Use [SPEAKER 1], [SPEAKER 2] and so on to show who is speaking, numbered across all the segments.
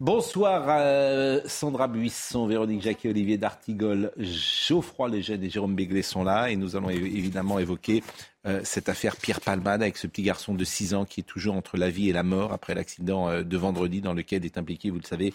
[SPEAKER 1] Bonsoir euh, Sandra Buisson, Véronique Jacquet, Olivier D'Artigol, Geoffroy Lejeune et Jérôme Béglé sont là et nous allons évidemment évoquer euh, cette affaire Pierre Palmade avec ce petit garçon de 6 ans qui est toujours entre la vie et la mort après l'accident euh, de vendredi dans lequel est impliqué, vous le savez,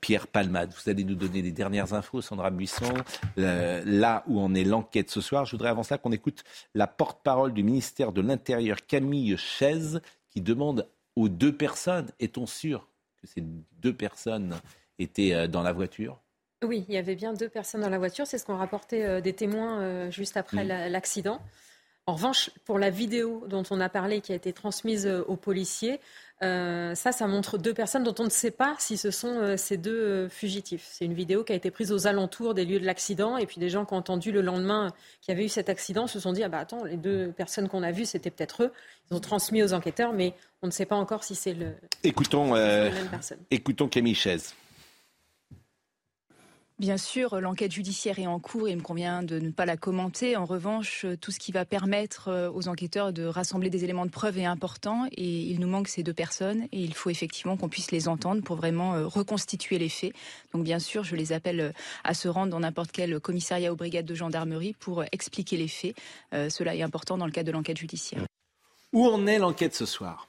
[SPEAKER 1] Pierre Palmade. Vous allez nous donner les dernières infos, Sandra Buisson, là où en est l'enquête ce soir. Je voudrais avant ça qu'on écoute la porte-parole du ministère de l'Intérieur, Camille Chaise, qui demande aux deux personnes, est-on sûr que ces deux personnes étaient dans la voiture
[SPEAKER 2] oui, il y avait bien deux personnes dans la voiture. C'est ce qu'ont rapporté des témoins juste après l'accident. En revanche, pour la vidéo dont on a parlé, qui a été transmise euh, aux policiers, euh, ça, ça montre deux personnes dont on ne sait pas si ce sont euh, ces deux euh, fugitifs. C'est une vidéo qui a été prise aux alentours des lieux de l'accident, et puis des gens qui ont entendu le lendemain qu'il y avait eu cet accident se sont dit ah bah attends, les deux personnes qu'on a vues, c'était peut-être eux. Ils ont transmis aux enquêteurs, mais on ne sait pas encore si c'est le,
[SPEAKER 1] Écoutons,
[SPEAKER 2] la même personne.
[SPEAKER 1] écoutons Camille Chaise.
[SPEAKER 3] Bien sûr, l'enquête judiciaire est en cours et il me convient de ne pas la commenter. En revanche, tout ce qui va permettre euh, aux enquêteurs de rassembler des éléments de preuve est important et il nous manque ces deux personnes et il faut effectivement qu'on puisse les entendre pour vraiment euh, reconstituer les faits. Donc bien sûr, je les appelle euh, à se rendre dans n'importe quel commissariat ou brigade de gendarmerie pour expliquer les faits. Euh, cela est important dans le cadre de l'enquête judiciaire.
[SPEAKER 1] Où en est l'enquête ce soir?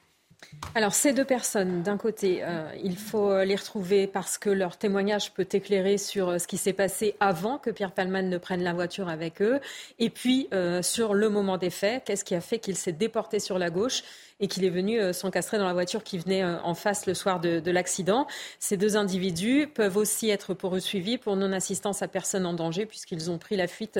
[SPEAKER 2] Alors, ces deux personnes, d'un côté, euh, il faut les retrouver parce que leur témoignage peut éclairer sur euh, ce qui s'est passé avant que Pierre Palman ne prenne la voiture avec eux, et puis euh, sur le moment des faits, qu'est-ce qui a fait qu'il s'est déporté sur la gauche? Et qu'il est venu euh, s'encastrer dans la voiture qui venait euh, en face le soir de, de l'accident. Ces deux individus peuvent aussi être poursuivis pour non-assistance à personne en danger puisqu'ils ont pris la fuite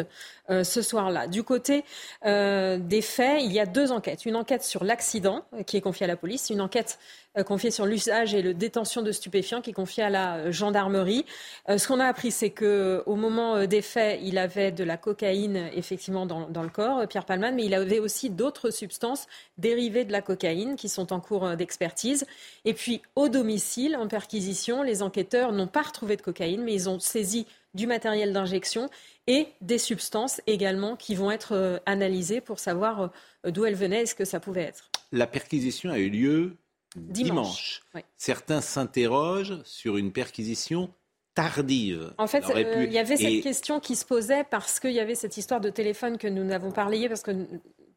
[SPEAKER 2] euh, ce soir-là. Du côté des faits, il y a deux enquêtes. Une enquête sur l'accident qui est confiée à la police, une enquête confiée sur l'usage et le détention de stupéfiants qui est confiée à la euh, gendarmerie. Euh, ce qu'on a appris, c'est que au moment euh, des faits, il avait de la cocaïne effectivement dans, dans le corps, euh, Pierre Palman, mais il avait aussi d'autres substances dérivées de la cocaïne qui sont en cours euh, d'expertise. Et puis au domicile, en perquisition, les enquêteurs n'ont pas retrouvé de cocaïne, mais ils ont saisi du matériel d'injection et des substances également qui vont être euh, analysées pour savoir euh, d'où elles venaient et ce que ça pouvait être.
[SPEAKER 1] La perquisition a eu lieu dimanche.
[SPEAKER 2] Dimanche, oui.
[SPEAKER 1] Certains s'interrogent sur une perquisition tardive.
[SPEAKER 2] En fait, euh,
[SPEAKER 1] pu-
[SPEAKER 2] il y avait cette
[SPEAKER 1] Et
[SPEAKER 2] question qui se posait parce qu'il y avait cette histoire de téléphone que nous n'avons pas relayée parce que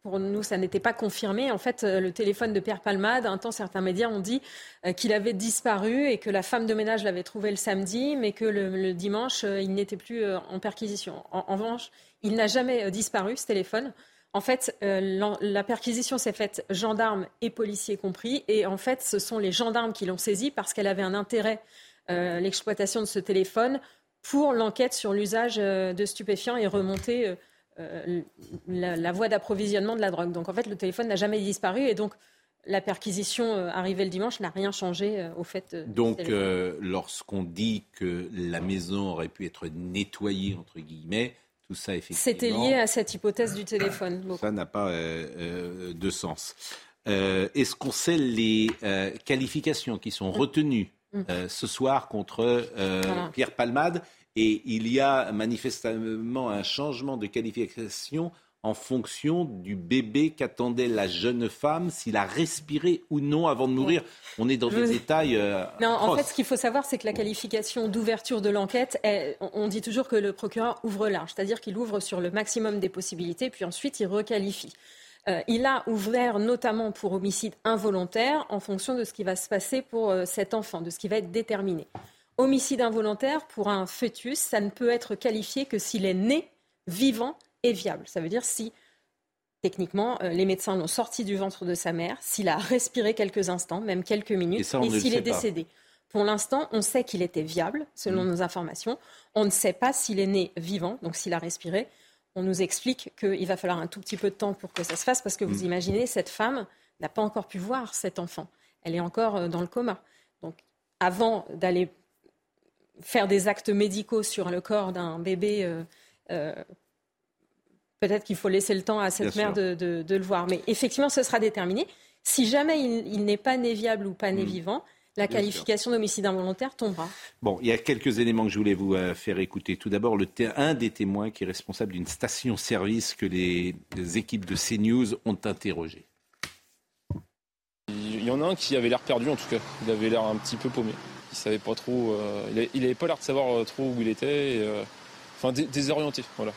[SPEAKER 2] pour nous, ça n'était pas confirmé. En fait, euh, le téléphone de Pierre Palmade, un temps, certains médias ont dit euh, qu'il avait disparu et que la femme de ménage l'avait trouvé le samedi, mais que le, le dimanche, il n'était plus en perquisition. En, en revanche, il n'a jamais disparu, ce téléphone. En fait, euh, la perquisition s'est faite gendarmes et policiers compris. Et en fait, ce sont les gendarmes qui l'ont saisi parce qu'elle avait un intérêt, euh, l'exploitation de ce téléphone, pour l'enquête sur l'usage euh, de stupéfiants et remonter euh, la, la voie d'approvisionnement de la drogue. Donc en fait, le téléphone n'a jamais disparu et donc la perquisition arrivée le dimanche n'a rien changé au fait.
[SPEAKER 1] donc, lorsqu'on dit que la maison aurait pu être nettoyée, entre guillemets, tout ça, effectivement,
[SPEAKER 2] C'était lié à cette hypothèse du téléphone. beaucoup.
[SPEAKER 1] ça n'a pas euh, euh, de sens. Euh, Est-ce qu'on sait les euh, qualifications qui sont retenues
[SPEAKER 2] Mm.
[SPEAKER 1] ce soir contre
[SPEAKER 2] Voilà.
[SPEAKER 1] Pierre Palmade? Et il y a manifestement un changement de qualification en fonction du bébé qu'attendait la jeune femme, s'il a respiré ou non avant de mourir. On est dans des
[SPEAKER 2] Je-
[SPEAKER 1] détails. euh,
[SPEAKER 2] Non, en fait, ce qu'il faut savoir, c'est que la qualification d'ouverture de l'enquête, on dit toujours que le procureur ouvre large, c'est-à-dire qu'il ouvre sur le maximum des possibilités, puis ensuite il requalifie. Euh, il a ouvert notamment pour homicide involontaire en fonction de ce qui va se passer pour euh, cet enfant, de ce qui va être déterminé. Homicide involontaire, pour un fœtus, ça ne peut être qualifié que s'il est né, vivant viable. Ça veut dire si, techniquement, euh, les médecins l'ont sorti du ventre de sa mère, s'il a respiré quelques instants, même quelques minutes,
[SPEAKER 1] Et ça,
[SPEAKER 2] s'il est
[SPEAKER 1] pas.
[SPEAKER 2] décédé. Pour l'instant, on sait qu'il était viable, selon
[SPEAKER 1] Mm.
[SPEAKER 2] nos informations. On ne sait pas s'il est né vivant, donc s'il a respiré. On nous explique qu'il va falloir un tout petit peu de temps pour que ça se fasse, parce que vous
[SPEAKER 1] Mm.
[SPEAKER 2] imaginez, cette femme n'a pas encore pu voir cet enfant. elle est encore dans le coma. Donc, avant d'aller faire des actes médicaux sur le corps d'un bébé, peut-être qu'il faut laisser le temps à cette mère de, le voir. Mais effectivement, ce sera déterminé. Si jamais il, n'est pas né viable ou pas né hmm. vivant, la qualification d'homicide involontaire tombera.
[SPEAKER 1] Bon, il y a quelques éléments que je voulais vous euh, faire écouter. Tout d'abord, un des témoins qui est responsable d'une station-service que les, équipes de CNews ont interrogé.
[SPEAKER 4] Il y en a un qui avait l'air perdu en tout cas. Il avait l'air un petit peu paumé. Il savait pas trop. Euh, il n'avait pas l'air de savoir euh, trop où il était. enfin, désorienté. Voilà.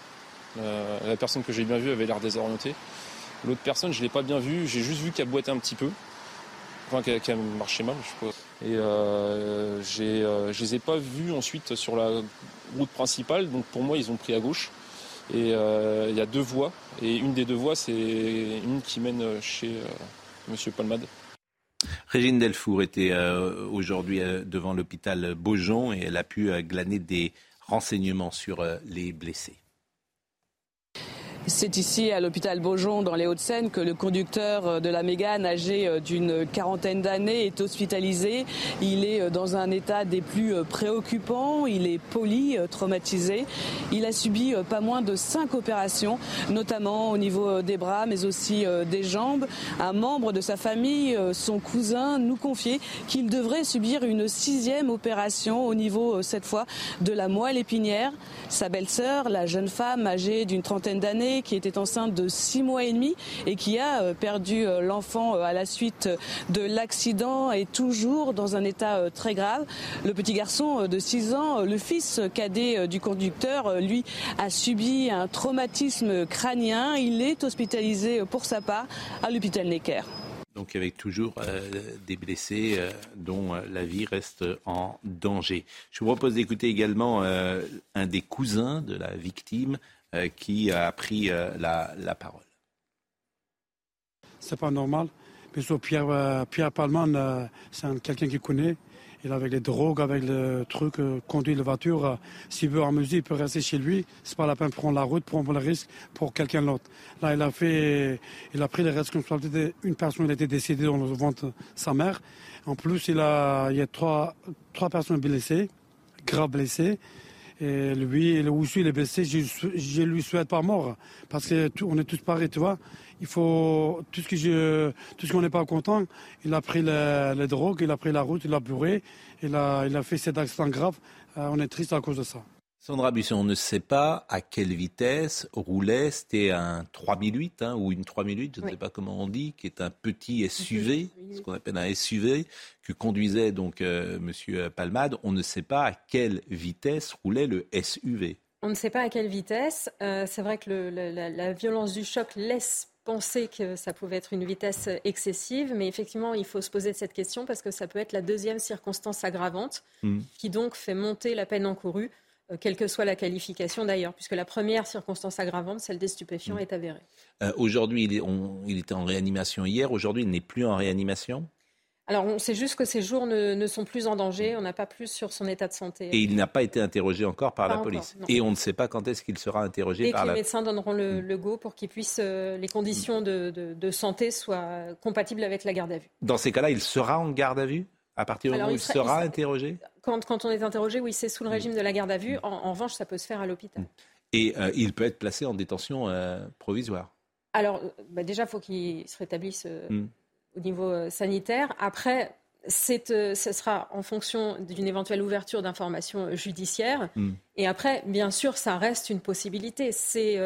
[SPEAKER 4] La personne que j'ai bien vue avait l'air désorientée. L'autre personne, je ne l'ai pas bien vue. J'ai juste vu qu'elle boitait un petit peu. Enfin, qu'elle marchait mal, je suppose. Et euh, euh, je les ai pas vus ensuite sur la route principale. Donc pour moi, ils ont pris à gauche. Et euh, il y a deux voies. Et une des deux voies, c'est une qui mène chez Monsieur Palmade.
[SPEAKER 1] Régine Delfour était aujourd'hui devant l'hôpital Beaujon et elle a pu glaner des renseignements sur les blessés.
[SPEAKER 5] C'est ici, à l'hôpital Beaujon, dans les Hauts-de-Seine, que le conducteur de la Mégane, âgé euh, d'une quarantaine d'années, est hospitalisé. Il est euh, dans un état des plus euh, préoccupants. Il est poli, traumatisé. Il a subi pas moins de cinq opérations, notamment au niveau des bras, mais aussi des jambes. Un membre de sa famille, son cousin, nous confiait qu'il devrait subir une sixième opération au niveau, cette fois, de la moelle épinière. Sa belle-sœur, la jeune femme âgée d'une trentaine d'années, qui était enceinte de six mois et demi et qui a euh, perdu euh, l'enfant euh, à la suite de l'accident est toujours dans un état très grave. Le petit garçon de 6 ans, le fils cadet du conducteur, lui a subi un traumatisme crânien. Il est hospitalisé pour sa part à l'hôpital Necker.
[SPEAKER 1] Donc avec toujours des blessés dont la vie reste en danger. Je vous propose d'écouter également un des cousins de la victime, qui a pris euh, la, la parole.
[SPEAKER 6] C'est pas normal. Mais Pierre, euh, Pierre Palman, c'est quelqu'un qui connaît. Il avec les drogues, avec le truc, conduit la voiture. S'il veut amuser, il peut rester chez lui. C'est pas la peine de prendre la route, prendre le risque pour quelqu'un d'autre. Là, il a fait, il a pris les responsabilités. Une personne a été décédée dans le ventre sa mère. En plus, il, a, il y a trois, trois personnes blessées, graves blessées. Et lui, où il est blessé, je, lui souhaite pas mort. Parce qu'on est tous pareils, tu vois. Il faut, tout ce que je, tout ce qu'on n'est pas content, il a pris les, drogues, il a pris la route, il a bourré, il a, il a fait cet accident grave. Euh, on est triste à cause de ça.
[SPEAKER 1] Sandra Busson, on ne sait pas à quelle vitesse roulait, c'était un 3008 hein, ou une 3008, je ne sais pas comment on dit, qui est un petit SUV, ce qu'on appelle un SUV, que conduisait donc euh, Monsieur Palmade. On ne sait pas à quelle vitesse roulait le SUV.
[SPEAKER 2] On ne sait pas à quelle vitesse. Euh, c'est vrai que la, violence du choc laisse penser que ça pouvait être une vitesse excessive, mais effectivement, il faut se poser cette question parce que ça peut être la deuxième circonstance aggravante hmm. qui donc fait monter la peine encourue. Euh, quelle que soit la qualification d'ailleurs, puisque la première circonstance aggravante, celle des stupéfiants, mm. est avérée.
[SPEAKER 1] Euh, aujourd'hui, il, il, était en réanimation hier, aujourd'hui, il n'est plus en réanimation
[SPEAKER 2] alors, on sait juste que ces jours ne, sont plus en danger. On n'a pas plus sur son état de santé.
[SPEAKER 1] Et il n'a pas été interrogé encore par la police. Et on ne sait pas quand est-ce qu'il sera interrogé par
[SPEAKER 2] que
[SPEAKER 1] la...
[SPEAKER 2] les médecins donneront le, mm. go pour qu'il puisse euh, les conditions de, de, santé soient compatibles avec la garde à vue.
[SPEAKER 1] Dans ces cas-là, il sera en garde à vue? À partir du moment où il, sera, interrogé?
[SPEAKER 2] Quand, quand, on est interrogé, oui, c'est sous le régime de la garde à vue. En, revanche, ça peut se faire à l'hôpital.
[SPEAKER 1] Et euh, il peut être placé en détention euh, provisoire
[SPEAKER 2] Alors, bah, déjà, il faut qu'il se rétablisse euh, au niveau sanitaire. Après, ce sera en fonction d'une éventuelle ouverture d'informations judiciaires. Et après, bien sûr, ça reste une possibilité. C'est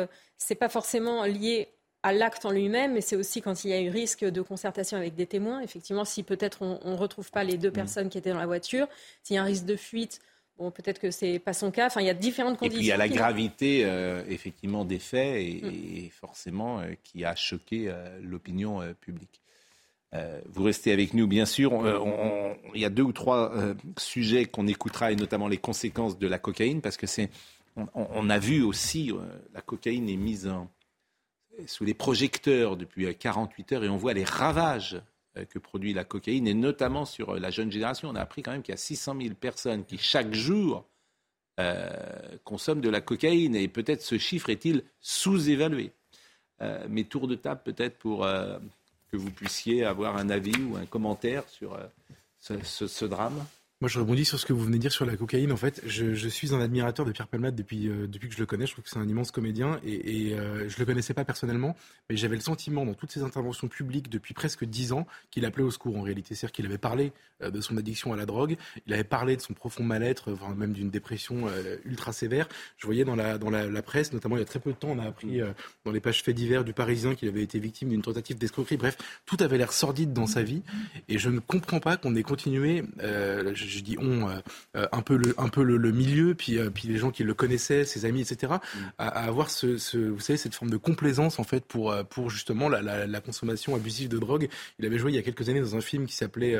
[SPEAKER 2] n'est pas forcément lié à l'acte en lui-même, mais c'est aussi quand il y a eu risque de concertation avec des témoins. Effectivement, si peut-être on ne retrouve pas les deux mm. personnes qui étaient dans la voiture, s'il y a un risque de fuite, bon, peut-être que c'est pas son cas. Enfin, il y a différentes conditions. Et puis
[SPEAKER 1] il y a la gravité, euh, effectivement, des faits et, mm. forcément euh, qui a choqué euh, l'opinion publique. vous restez avec nous, bien sûr. il y a deux ou trois sujets qu'on écoutera, et notamment les conséquences de la cocaïne, parce que c'est, on, a vu aussi, la cocaïne est mise en, sous les projecteurs depuis 48 heures et on voit les ravages euh, que produit la cocaïne, et notamment sur euh, la jeune génération. On a appris quand même qu'il y a 600 000 personnes qui, chaque jour, euh, consomment de la cocaïne, et peut-être ce chiffre est-il sous-évalué. Euh, mais tour de table peut-être pour que vous puissiez avoir un avis ou un commentaire sur ce drame
[SPEAKER 7] moi, je rebondis sur ce que vous venez de dire sur la cocaïne. En fait, je, suis un admirateur de Pierre Palmade depuis, euh, depuis que je le connais. Je trouve que c'est un immense comédien et, et euh, je le connaissais pas personnellement, mais j'avais le sentiment dans toutes ses interventions publiques depuis presque dix ans qu'il appelait au secours en réalité. C'est-à-dire qu'il avait parlé euh, de son addiction à la drogue, il avait parlé de son profond mal-être, enfin, même d'une dépression euh, ultra sévère. Je voyais dans la, dans la, presse, notamment il y a très peu de temps, on a appris dans les pages faits divers du Parisien qu'il avait été victime d'une tentative d'escroquerie. Bref, tout avait l'air sordide dans sa vie et je ne comprends pas qu'on ait continué dis on, euh, euh, un peu le, un peu le, milieu, puis, euh, puis les gens qui le connaissaient, ses amis, etc., mm. à, avoir ce, ce, vous savez, cette forme de complaisance en fait pour, pour justement la, la, la, consommation abusive de drogue. Il avait joué il y a quelques années dans un film qui s'appelait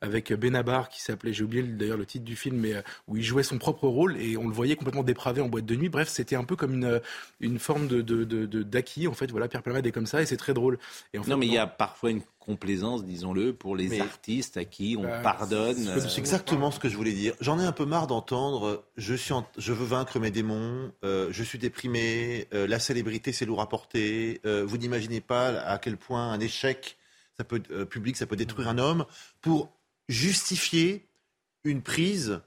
[SPEAKER 7] avec Benabar, qui s'appelait, j'ai oublié d'ailleurs le titre du film, mais où il jouait son propre rôle et on le voyait complètement dépravé en boîte de nuit. Bref, c'était un peu comme une, une forme de, de, de, d'acquis en fait. Voilà, Pierre Palmade est comme ça et c'est très drôle. Et
[SPEAKER 1] en fait, non, mais il y a parfois une complaisance, disons-le, pour les artistes à qui on bah, pardonne.
[SPEAKER 8] C'est euh, exactement ce que je voulais dire. J'en ai un peu marre d'entendre je, suis je veux vaincre mes démons, euh, je suis déprimé, euh, la célébrité c'est lourd à porter, vous n'imaginez pas à quel point un échec ça peut, public ça peut détruire un homme, pour justifier une prise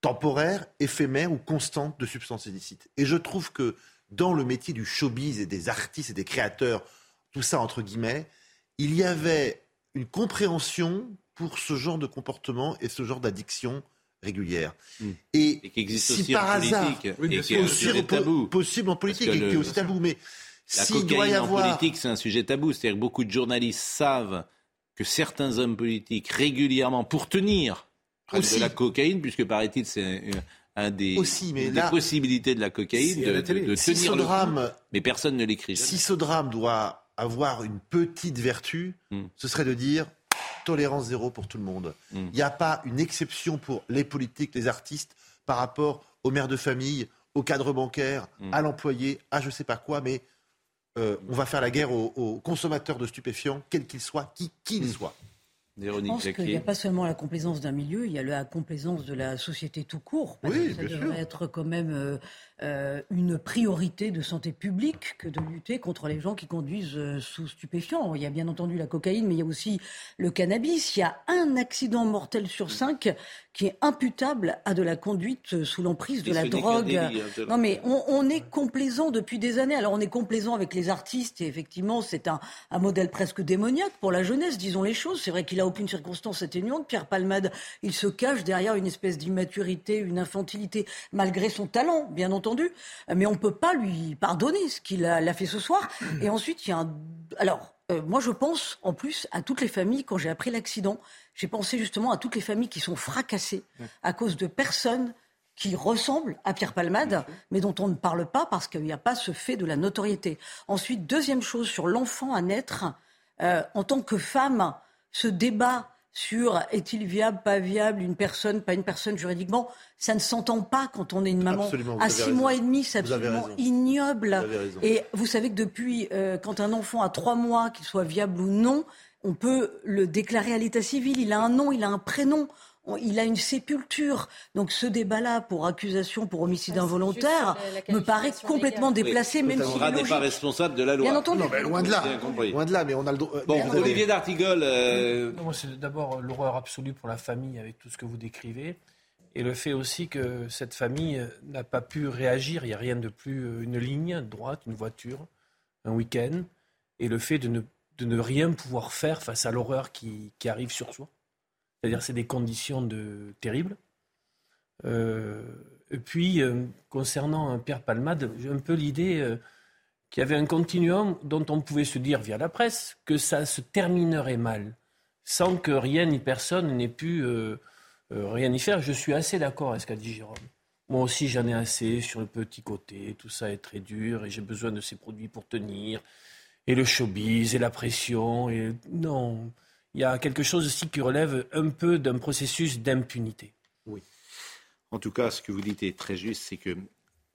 [SPEAKER 8] temporaire, éphémère ou constante de substances illicites. Et je trouve que dans le métier du showbiz et des artistes et des créateurs, tout ça entre guillemets, il y avait une compréhension pour ce genre de comportement et ce genre d'addiction régulière.
[SPEAKER 1] Hmm. Et, qui existe si aussi par en hasard, politique,
[SPEAKER 8] et qui est tabou. possible en politique et qui est aussi tabou, mais
[SPEAKER 1] la cocaïne doit y avoir... en politique, c'est un sujet tabou. C'est-à-dire que beaucoup de journalistes savent que certains hommes politiques régulièrement, pour tenir de la cocaïne, puisque paraît-il c'est un des,
[SPEAKER 8] Aussi, mais
[SPEAKER 1] des possibilités de la cocaïne de, tenir ce le drame, mais personne ne l'écrit.
[SPEAKER 8] Si ce drame doit avoir une petite vertu, hmm. ce serait de dire tolérance zéro pour tout le monde. Hmm. Il n'y a pas une exception pour les politiques, les artistes, par rapport aux mères de famille, au cadre bancaire, hmm. à l'employé, à je ne sais pas quoi, mais euh, on va faire la guerre aux, consommateurs de stupéfiants, quels qu'ils soient, qui qu'ils soient.
[SPEAKER 9] Je pense qu'il n'y a pas seulement la complaisance d'un milieu, il y a la complaisance de la société tout court.
[SPEAKER 8] oui,
[SPEAKER 9] ça
[SPEAKER 8] devrait
[SPEAKER 9] être quand même euh, euh, une priorité de santé publique que de lutter contre les gens qui conduisent euh, sous stupéfiants. Il y a bien entendu la cocaïne, mais il y a aussi le cannabis. Il y a un accident mortel sur cinq qui est imputable à de la conduite sous l'emprise de la drogue. Hein, non, mais on, est complaisant depuis des années. Alors on est complaisant avec les artistes et effectivement c'est un, un modèle presque démoniaque pour la jeunesse, disons les choses. C'est vrai qu'il a aucune circonstance atténuante. Pierre Palmade, il se cache derrière une espèce d'immaturité, une infantilité, malgré son talent, bien entendu entendu, mais on ne peut pas lui pardonner ce qu'il a, fait ce soir. Et ensuite, il y a un... Alors, euh, moi, je pense en plus à toutes les familles, quand j'ai appris l'accident, j'ai pensé justement à toutes les familles qui sont fracassées à cause de personnes qui ressemblent à Pierre Palmade, mais dont on ne parle pas parce qu'il n'y a pas ce fait de la notoriété. Ensuite, deuxième chose, sur l'enfant à naître, euh, en tant que femme, ce débat sur est-il viable, pas viable, une personne, pas une personne juridiquement, ça ne s'entend pas quand on est une maman. à six mois et demi, c'est absolument ignoble. et vous savez que depuis, euh, quand un enfant a trois mois, qu'il soit viable ou non, on peut le déclarer à l'état civil. Il a un nom, il a un prénom il a une sépulture. Donc ce débat-là pour accusation pour homicide involontaire me paraît complètement déplacé, même si
[SPEAKER 1] n'est pas responsable de la loi.
[SPEAKER 9] Bien entendu.
[SPEAKER 8] Non, mais loin de là. Loin de là, mais on a le droit.
[SPEAKER 1] Bon, Olivier d'Artigol.
[SPEAKER 10] Euh, c'est d'abord l'horreur absolue pour la famille avec tout ce que vous décrivez. Et le fait aussi que cette famille n'a pas pu réagir, il n'y a rien de plus, euh, une ligne droite, une voiture, un week-end, et le fait de ne, de ne rien pouvoir faire face à l'horreur qui, qui arrive sur soi. C'est-à-dire c'est des conditions de, terribles. Euh, et puis, euh, concernant Pierre Palmade, j'ai un peu l'idée euh, qu'il y avait un continuum dont on pouvait se dire via la presse que ça se terminerait mal, sans que rien ni personne n'ait pu rien y faire. Je suis assez d'accord avec ce qu'a dit Jérôme. Moi aussi, j'en ai assez sur le petit côté. Tout ça est très dur et j'ai besoin de ces produits pour tenir. Et le showbiz et la pression. Et non, il y a quelque chose aussi qui relève un peu d'un processus d'impunité.
[SPEAKER 1] Oui. En tout cas, ce que vous dites est très juste, c'est que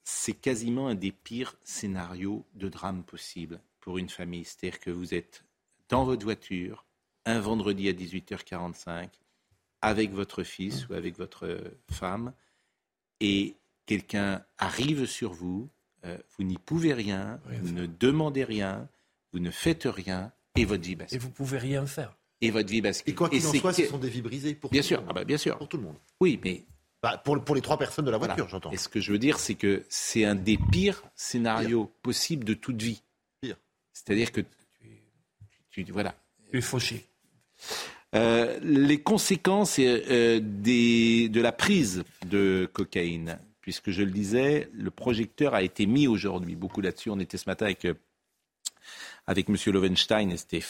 [SPEAKER 1] c'est quasiment un des pires scénarios de drame possible pour une famille. C'est-à-dire que vous êtes dans votre voiture un vendredi à 18h45 avec votre fils ou avec votre femme et quelqu'un arrive sur vous, euh, vous n'y pouvez rien, vous ne demandez rien, vous ne faites rien et votre vie bascule.
[SPEAKER 10] Et vous pouvez rien faire.
[SPEAKER 1] Et votre vie bascule.
[SPEAKER 8] Et quoi qu'il en soit, ce sont des vies brisées pour
[SPEAKER 1] bien
[SPEAKER 8] tout
[SPEAKER 1] sûr,
[SPEAKER 8] le monde.
[SPEAKER 1] ah bah, bien sûr.
[SPEAKER 8] Pour tout le monde.
[SPEAKER 1] Oui, mais
[SPEAKER 8] bah, pour, pour les trois personnes de la voiture,
[SPEAKER 1] voilà.
[SPEAKER 8] j'entends.
[SPEAKER 1] Et ce que je veux dire, c'est que c'est un des pires scénarios pire. possibles de toute vie.
[SPEAKER 8] Pire.
[SPEAKER 1] C'est-à-dire que tu, tu, voilà.
[SPEAKER 10] Tu es fauché.
[SPEAKER 1] Euh, les conséquences euh, des, de la prise de cocaïne, puisque je le disais, le projecteur a été mis aujourd'hui. Beaucoup là-dessus. On était ce matin avec, euh, avec M. Lovenstein et c'était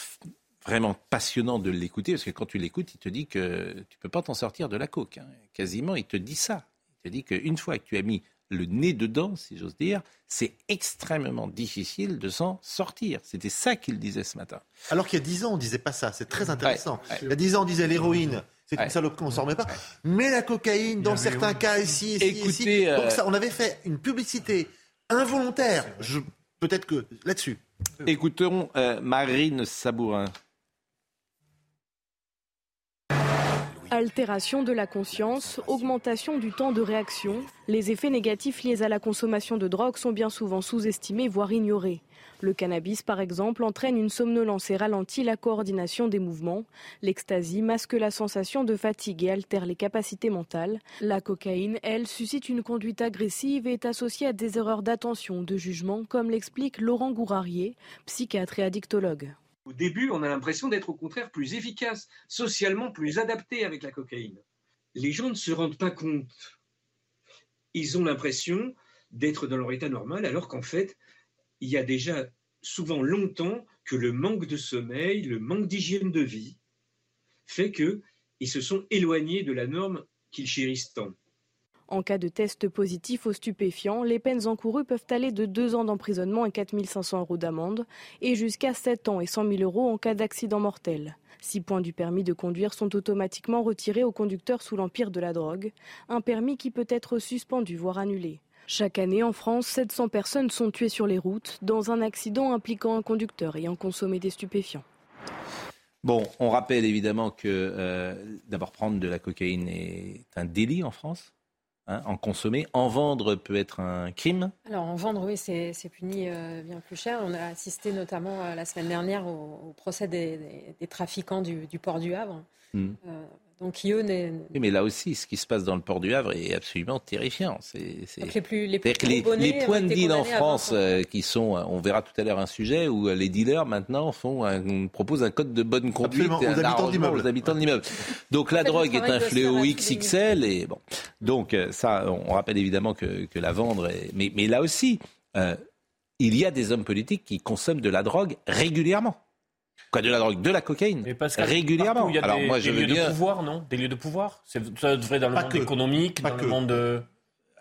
[SPEAKER 1] vraiment passionnant de l'écouter, parce que quand tu l'écoutes, il te dit que tu ne peux pas t'en sortir de la coke. Hein. Quasiment, il te dit ça. Il te dit qu'une fois que tu as mis le nez dedans, si j'ose dire, c'est extrêmement difficile de s'en sortir. C'était ça qu'il disait ce matin.
[SPEAKER 8] Alors qu'il y a dix ans, on ne disait pas ça. C'est très intéressant. Ouais, ouais. Il y a dix ans, on disait l'héroïne. C'est une ouais. saloperie, on ne s'en remet pas. Mais la cocaïne, dans certains cas, ici, ici,
[SPEAKER 1] Écoutez,
[SPEAKER 8] ici.
[SPEAKER 1] Euh...
[SPEAKER 8] Donc ça, on avait fait une publicité involontaire. Je... Peut-être que là-dessus.
[SPEAKER 1] Écoutons euh, Marine Sabourin.
[SPEAKER 11] Altération de la conscience, augmentation du temps de réaction, les effets négatifs liés à la consommation de drogue sont bien souvent sous-estimés, voire ignorés. Le cannabis, par exemple, entraîne une somnolence et ralentit la coordination des mouvements. L'ecstasy masque la sensation de fatigue et altère les capacités mentales. La cocaïne, elle, suscite une conduite agressive et est associée à des erreurs d'attention, de jugement, comme l'explique Laurent Gourarier, psychiatre et addictologue.
[SPEAKER 12] Au début, on a l'impression d'être au contraire plus efficace, socialement plus adapté avec la cocaïne. Les gens ne se rendent pas compte. Ils ont l'impression d'être dans leur état normal, alors qu'en fait, il y a déjà souvent longtemps que le manque de sommeil, le manque d'hygiène de vie, fait qu'ils se sont éloignés de la norme qu'ils chérissent tant.
[SPEAKER 11] En cas de test positif aux stupéfiants, les peines encourues peuvent aller de 2 ans d'emprisonnement et 4 500 euros d'amende et jusqu'à 7 ans et 100 000 euros en cas d'accident mortel. 6 points du permis de conduire sont automatiquement retirés aux conducteurs sous l'empire de la drogue, un permis qui peut être suspendu voire annulé. Chaque année en France, 700 personnes sont tuées sur les routes dans un accident impliquant un conducteur ayant consommé des stupéfiants.
[SPEAKER 1] Bon, on rappelle évidemment que euh, d'abord prendre de la cocaïne est un délit en France. Hein, en consommer. En vendre peut être un crime
[SPEAKER 2] Alors en vendre, oui, c'est puni euh, bien plus cher. On a assisté notamment euh, la semaine dernière au, au procès des, des, des, trafiquants du, du, port du Havre.
[SPEAKER 1] Mm.
[SPEAKER 2] Euh, donc qui, eux, n'est...
[SPEAKER 1] Oui, mais là aussi, ce qui se passe dans le port du Havre est absolument terrifiant. C'est,
[SPEAKER 2] Donc les, plus, les, plus
[SPEAKER 1] les, les, points de deal en France,
[SPEAKER 2] euh,
[SPEAKER 1] qui sont, on verra tout à l'heure un sujet où les dealers maintenant font un, proposent un code de bonne conduite
[SPEAKER 8] aux habitants d'immeubles.
[SPEAKER 1] aux habitants de l'immeuble. Donc la drogue est un fléau XXL et bon. Donc ça, on rappelle évidemment que, que la vendre, est... mais, mais là aussi, euh, il y a des hommes politiques qui consomment de la drogue régulièrement. Quoi, de la drogue, de la cocaïne,
[SPEAKER 10] Mais
[SPEAKER 1] régulièrement.
[SPEAKER 10] Il y a
[SPEAKER 1] Alors
[SPEAKER 10] des,
[SPEAKER 1] moi,
[SPEAKER 10] des
[SPEAKER 1] je veux
[SPEAKER 10] lieux de pouvoir, non? Des lieux de pouvoir? C'est- Ça devrait dans le
[SPEAKER 8] Pas
[SPEAKER 10] monde
[SPEAKER 8] que.
[SPEAKER 10] économique,
[SPEAKER 8] Pas
[SPEAKER 10] dans
[SPEAKER 8] que.
[SPEAKER 10] le monde. euh,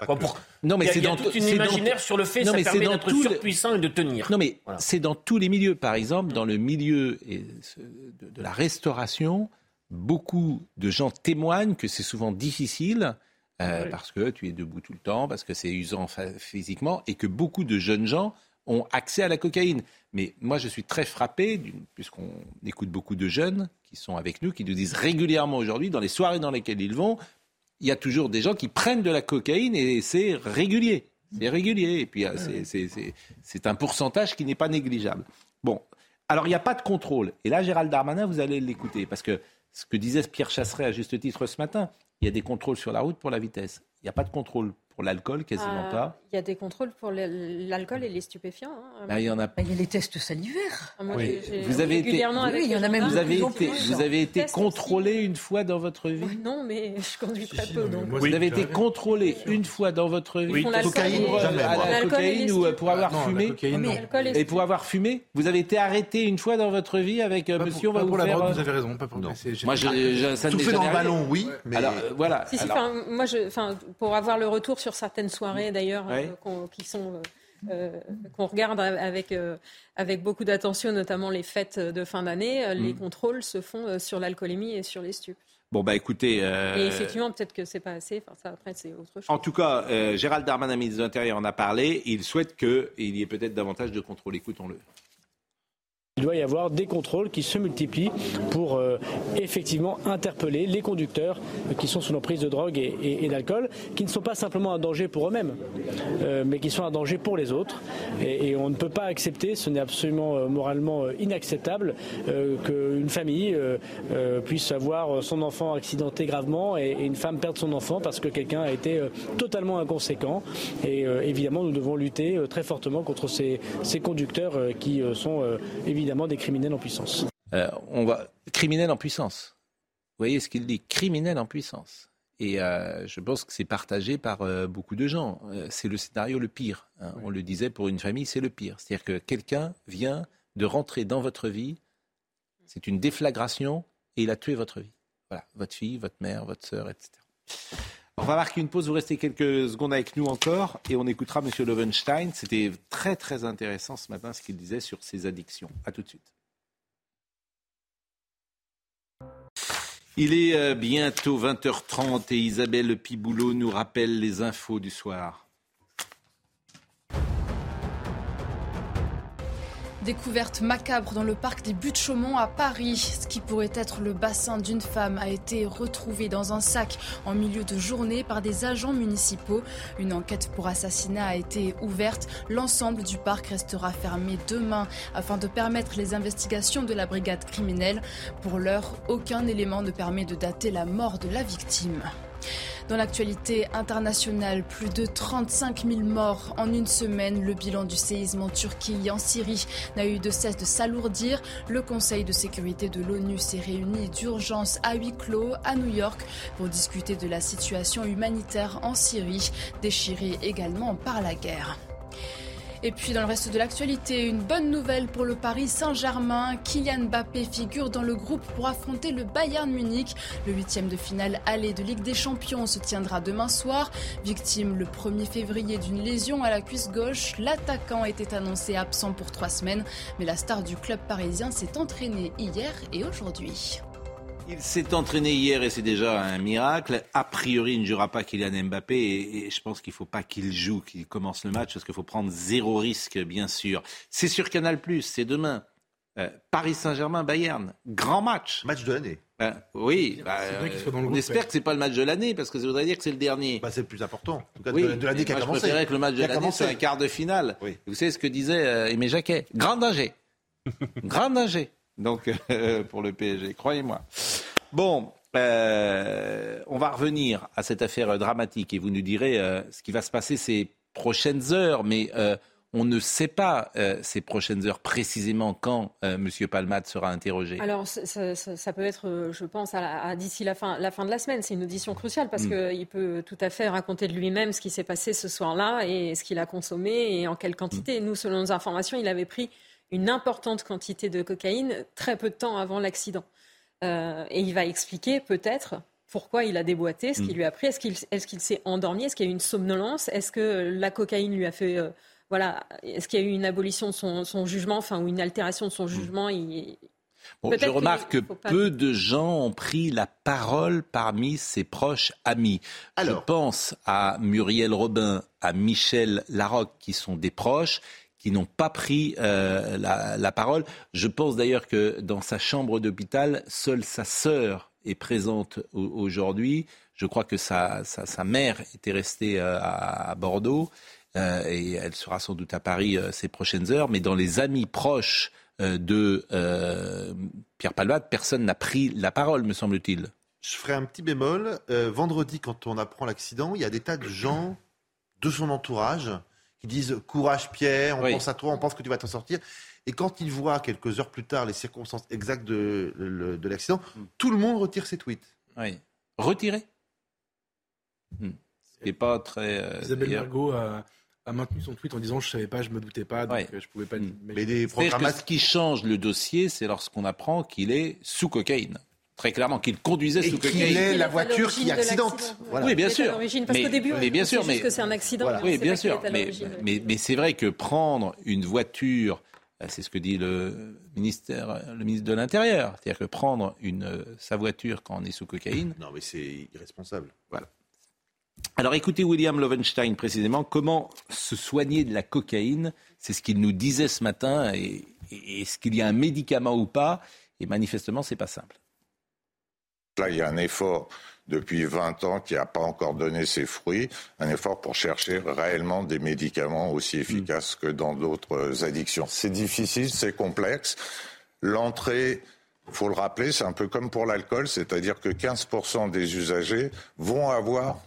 [SPEAKER 10] quoi, pour-
[SPEAKER 1] Non, mais c'est dans
[SPEAKER 10] toute une
[SPEAKER 1] dans-
[SPEAKER 10] imaginaire sur le fait,
[SPEAKER 1] Non,
[SPEAKER 10] ça
[SPEAKER 1] mais
[SPEAKER 10] permet d'être surpuissant et de tenir.
[SPEAKER 1] Non, mais
[SPEAKER 10] Voilà.
[SPEAKER 1] c'est dans tous les milieux. Par exemple, dans le milieu de, la restauration, beaucoup de gens témoignent que c'est souvent difficile euh,
[SPEAKER 10] Oui.
[SPEAKER 1] parce que tu es debout tout le temps, parce que c'est usant physiquement, et que beaucoup de jeunes gens ont accès à la cocaïne. Mais moi, je suis très frappé, puisqu'on écoute beaucoup de jeunes qui sont avec nous, qui nous disent régulièrement aujourd'hui, dans les soirées dans lesquelles ils vont, il y a toujours des gens qui prennent de la cocaïne et c'est régulier. C'est régulier. Et puis, c'est un pourcentage qui n'est pas négligeable. Bon. Alors, il n'y a pas de contrôle. Et là, Gérald Darmanin, vous allez l'écouter. Parce que ce que disait Pierre Chasseret à juste titre ce matin, il y a des contrôles sur la route pour la vitesse. Il n'y a pas de contrôle pour l'alcool, quasiment
[SPEAKER 2] Euh,
[SPEAKER 1] pas.
[SPEAKER 2] Il y a des contrôles pour l'alcool et les stupéfiants. hein.
[SPEAKER 1] Là, il y en a
[SPEAKER 9] Bah, Il y a les tests salivaires.
[SPEAKER 2] Ah, moi,
[SPEAKER 1] Oui. Vous avez été-
[SPEAKER 9] Oui, il y en a même.
[SPEAKER 1] Vous avez été, vous avez été contrôlé une fois dans votre vie
[SPEAKER 2] Non, mais je conduis très
[SPEAKER 7] si,
[SPEAKER 2] peu.
[SPEAKER 7] mais
[SPEAKER 2] donc.
[SPEAKER 7] moi,
[SPEAKER 1] Vous
[SPEAKER 7] Oui,
[SPEAKER 1] avez été contrôlé une fois dans votre vie
[SPEAKER 10] Oui.
[SPEAKER 2] Pour
[SPEAKER 8] Cocaïne,
[SPEAKER 2] et-
[SPEAKER 8] jamais,
[SPEAKER 1] à la cocaïne ou pour avoir
[SPEAKER 7] Ah,
[SPEAKER 1] fumé
[SPEAKER 2] et
[SPEAKER 1] pour avoir fumé Vous avez été arrêté une fois dans votre vie avec euh, monsieur, on va
[SPEAKER 7] pas
[SPEAKER 1] vous
[SPEAKER 7] pour la
[SPEAKER 1] faire...
[SPEAKER 7] drogue,
[SPEAKER 1] euh,
[SPEAKER 7] vous avez raison. Pas pour
[SPEAKER 1] Moi, ça ne
[SPEAKER 8] Tout fait dans le ballon, oui. Mais
[SPEAKER 1] Alors, voilà.
[SPEAKER 2] Si, si, enfin, moi, enfin, pour avoir le retour sur certaines soirées d'ailleurs,
[SPEAKER 1] Ouais.
[SPEAKER 2] euh, qu'on- qui sont, euh, euh, qu'on regarde avec, euh, avec beaucoup d'attention, notamment les fêtes de fin d'année, euh, les
[SPEAKER 1] Mm.
[SPEAKER 2] contrôles se font sur l'alcoolémie et sur les stupes.
[SPEAKER 1] bon, bah écoutez...
[SPEAKER 2] Et effectivement, peut-être que c'est pas assez. Enfin, ça, après, c'est autre chose.
[SPEAKER 1] En tout cas, Gérald Darmanin, ministre de l'Intérieur, en a parlé. Il souhaite qu'il y ait peut-être davantage de contrôle. Écoutons-le.
[SPEAKER 13] Il doit y avoir des contrôles qui se multiplient pour euh, effectivement interpeller les conducteurs qui sont sous l'emprise de drogue et, d'alcool, qui ne sont pas simplement un danger pour eux-mêmes, euh, mais qui sont un danger pour les autres. Et, on ne peut pas accepter, ce n'est absolument euh, moralement inacceptable, qu'une famille puisse avoir son enfant accidenté gravement et, une femme perdre son enfant parce que quelqu'un a été totalement inconséquent. Et évidemment, nous devons lutter très fortement contre ces, ces conducteurs qui sont évidemment des criminels en puissance.
[SPEAKER 1] Euh, on va criminel en puissance. Vous voyez ce qu'il dit, criminel en puissance. Et euh, je pense que c'est partagé par euh, beaucoup de gens. c'est le scénario le pire. Hein. On le disait pour une famille, c'est le pire. C'est-à-dire que quelqu'un vient de rentrer dans votre vie, c'est une déflagration et il a tué votre vie. Voilà, votre fille, votre mère, votre sœur, etc. On va marquer une pause, vous restez quelques secondes avec nous encore et on écoutera M. Lovenstein. C'était très très intéressant ce matin ce qu'il disait sur ses addictions. A tout de suite. Il est euh, bientôt 20h30 et Isabelle Piboulot nous rappelle les infos du soir.
[SPEAKER 14] Découverte macabre dans le parc des Buttes-Chaumont à Paris. Ce qui pourrait être le bassin d'une femme a été retrouvé dans un sac en milieu de journée par des agents municipaux. Une enquête pour assassinat a été ouverte. L'ensemble du parc restera fermé demain afin de permettre les investigations de la brigade criminelle. Pour l'heure, aucun élément ne permet de dater la mort de la victime. Dans l'actualité internationale, plus de 35 000 morts en une semaine. Le bilan du séisme en Turquie et en Syrie n'a eu de cesse de s'alourdir. Le Conseil de sécurité de l'ONU s'est réuni d'urgence à huis clos à New York pour discuter de la situation humanitaire en Syrie, déchirée également par la guerre. Et puis dans le reste de l'actualité, une bonne nouvelle pour le Paris Saint-Germain. Kylian Mbappé figure dans le groupe pour affronter le Bayern Munich. Le huitième de finale aller de Ligue des Champions se tiendra demain soir. Victime le 1er février d'une lésion à la cuisse gauche, l'attaquant était annoncé absent pour trois semaines. Mais la star du club parisien s'est entraînée hier et aujourd'hui.
[SPEAKER 1] Il s'est entraîné hier et c'est déjà un miracle. A priori, il ne jouera pas Kylian Mbappé et, je pense qu'il ne faut pas qu'il joue, qu'il commence le match parce qu'il faut prendre zéro risque, bien sûr. C'est sur Canal+, c'est demain. Euh, Paris Saint-Germain, Bayern, grand match.
[SPEAKER 8] Match de l'année.
[SPEAKER 1] Ben, oui, bah, on espère que c'est pas le match de l'année parce que ça voudrait dire que c'est le dernier.
[SPEAKER 8] Bah, c'est le plus important. En
[SPEAKER 1] tout cas, de, l'année qui a commencé. Je préférerais que le match de l'année soit un quart de finale. Vous savez ce que disait euh, Aimé Jacquet? Grand danger. Grand danger donc euh, pour le PSG, croyez-moi. Bon, euh, on va revenir à cette affaire dramatique et vous nous direz euh, ce qui va se passer ces prochaines heures, mais on ne sait pas ces prochaines heures précisément quand M. Palmade sera interrogé.
[SPEAKER 2] Alors ça, peut être, je pense, à, d'ici la fin, la fin de la semaine. C'est une audition cruciale parce mm. qu'il peut tout à fait raconter de lui-même ce qui s'est passé ce soir-là et ce qu'il a consommé et en quelle quantité. Nous, selon nos informations, il avait pris une importante quantité de cocaïne très peu de temps avant l'accident. Euh, et il va expliquer peut-être pourquoi il a déboîté, ce qui mm. lui a pris. Est-ce qu'il est s'est endormi? Est-ce qu'il y a eu une somnolence? Est-ce que la cocaïne lui a fait... Euh, voilà, est-ce qu'il y a eu une abolition de son, jugement, enfin, ou une altération de son mm. jugement?
[SPEAKER 1] Je remarque que peu de gens ont pris la parole parmi ses proches amis. Je pense à Muriel Robin, à Michel Larocque, qui sont des proches, qui n'ont pas pris euh, la, parole. Je pense d'ailleurs que dans sa chambre d'hôpital, seule sa sœur est présente aujourd'hui. Je crois que sa, mère était restée euh, à, Bordeaux euh, et elle sera sans doute à Paris ces prochaines heures. Mais dans les amis proches de Pierre Palmade, personne n'a pris la parole, me semble-t-il.
[SPEAKER 8] Je ferai un petit bémol. vendredi, quand on apprend l'accident, il y a des tas de gens de son entourage qui disent courage Pierre, on pense à toi, on pense que tu vas t'en sortir. Et quand ils voient quelques heures plus tard les circonstances exactes de, de, l'accident, hmm. tout le monde retire ses tweets.
[SPEAKER 1] Oui. Retiré? Hmm. Ce n'est pas très.
[SPEAKER 7] Euh, Isabelle Mergo a, maintenu son tweet en disant Je ne savais pas, je ne me doutais pas, donc euh, je ne pouvais pas. Hmm.
[SPEAKER 1] Mais des Ce qui change le dossier, c'est lorsqu'on apprend qu'il est sous cocaïne très clairement qu'il conduisait sous cocaïne.
[SPEAKER 8] Qu'il est la voiture qui accidente.
[SPEAKER 1] Oui, bien sûr.
[SPEAKER 2] Parce qu'au début, mais bien sûr, mais que c'est un accident.
[SPEAKER 1] Oui, bien sûr. Mais, mais, c'est vrai que prendre une voiture, euh, c'est ce que dit le ministère, le ministre de l'Intérieur, c'est-à-dire que prendre une, sa voiture quand on est sous cocaïne.
[SPEAKER 8] Non, mais c'est irresponsable.
[SPEAKER 1] Voilà. Alors écoutez William Lovenstein précisément, comment se soigner de la cocaïne? C'est ce qu'il nous disait ce matin. Et, est-ce qu'il y a un médicament ou pas Et manifestement, c'est pas simple.
[SPEAKER 15] Là, il y a un effort depuis 20 ans qui n'a pas encore donné ses fruits, un effort pour chercher réellement des médicaments aussi mm. efficaces que dans d'autres addictions. C'est difficile, c'est complexe. L'entrée, il faut le rappeler, c'est un peu comme pour l'alcool, c'est-à-dire que 15% des usagers vont avoir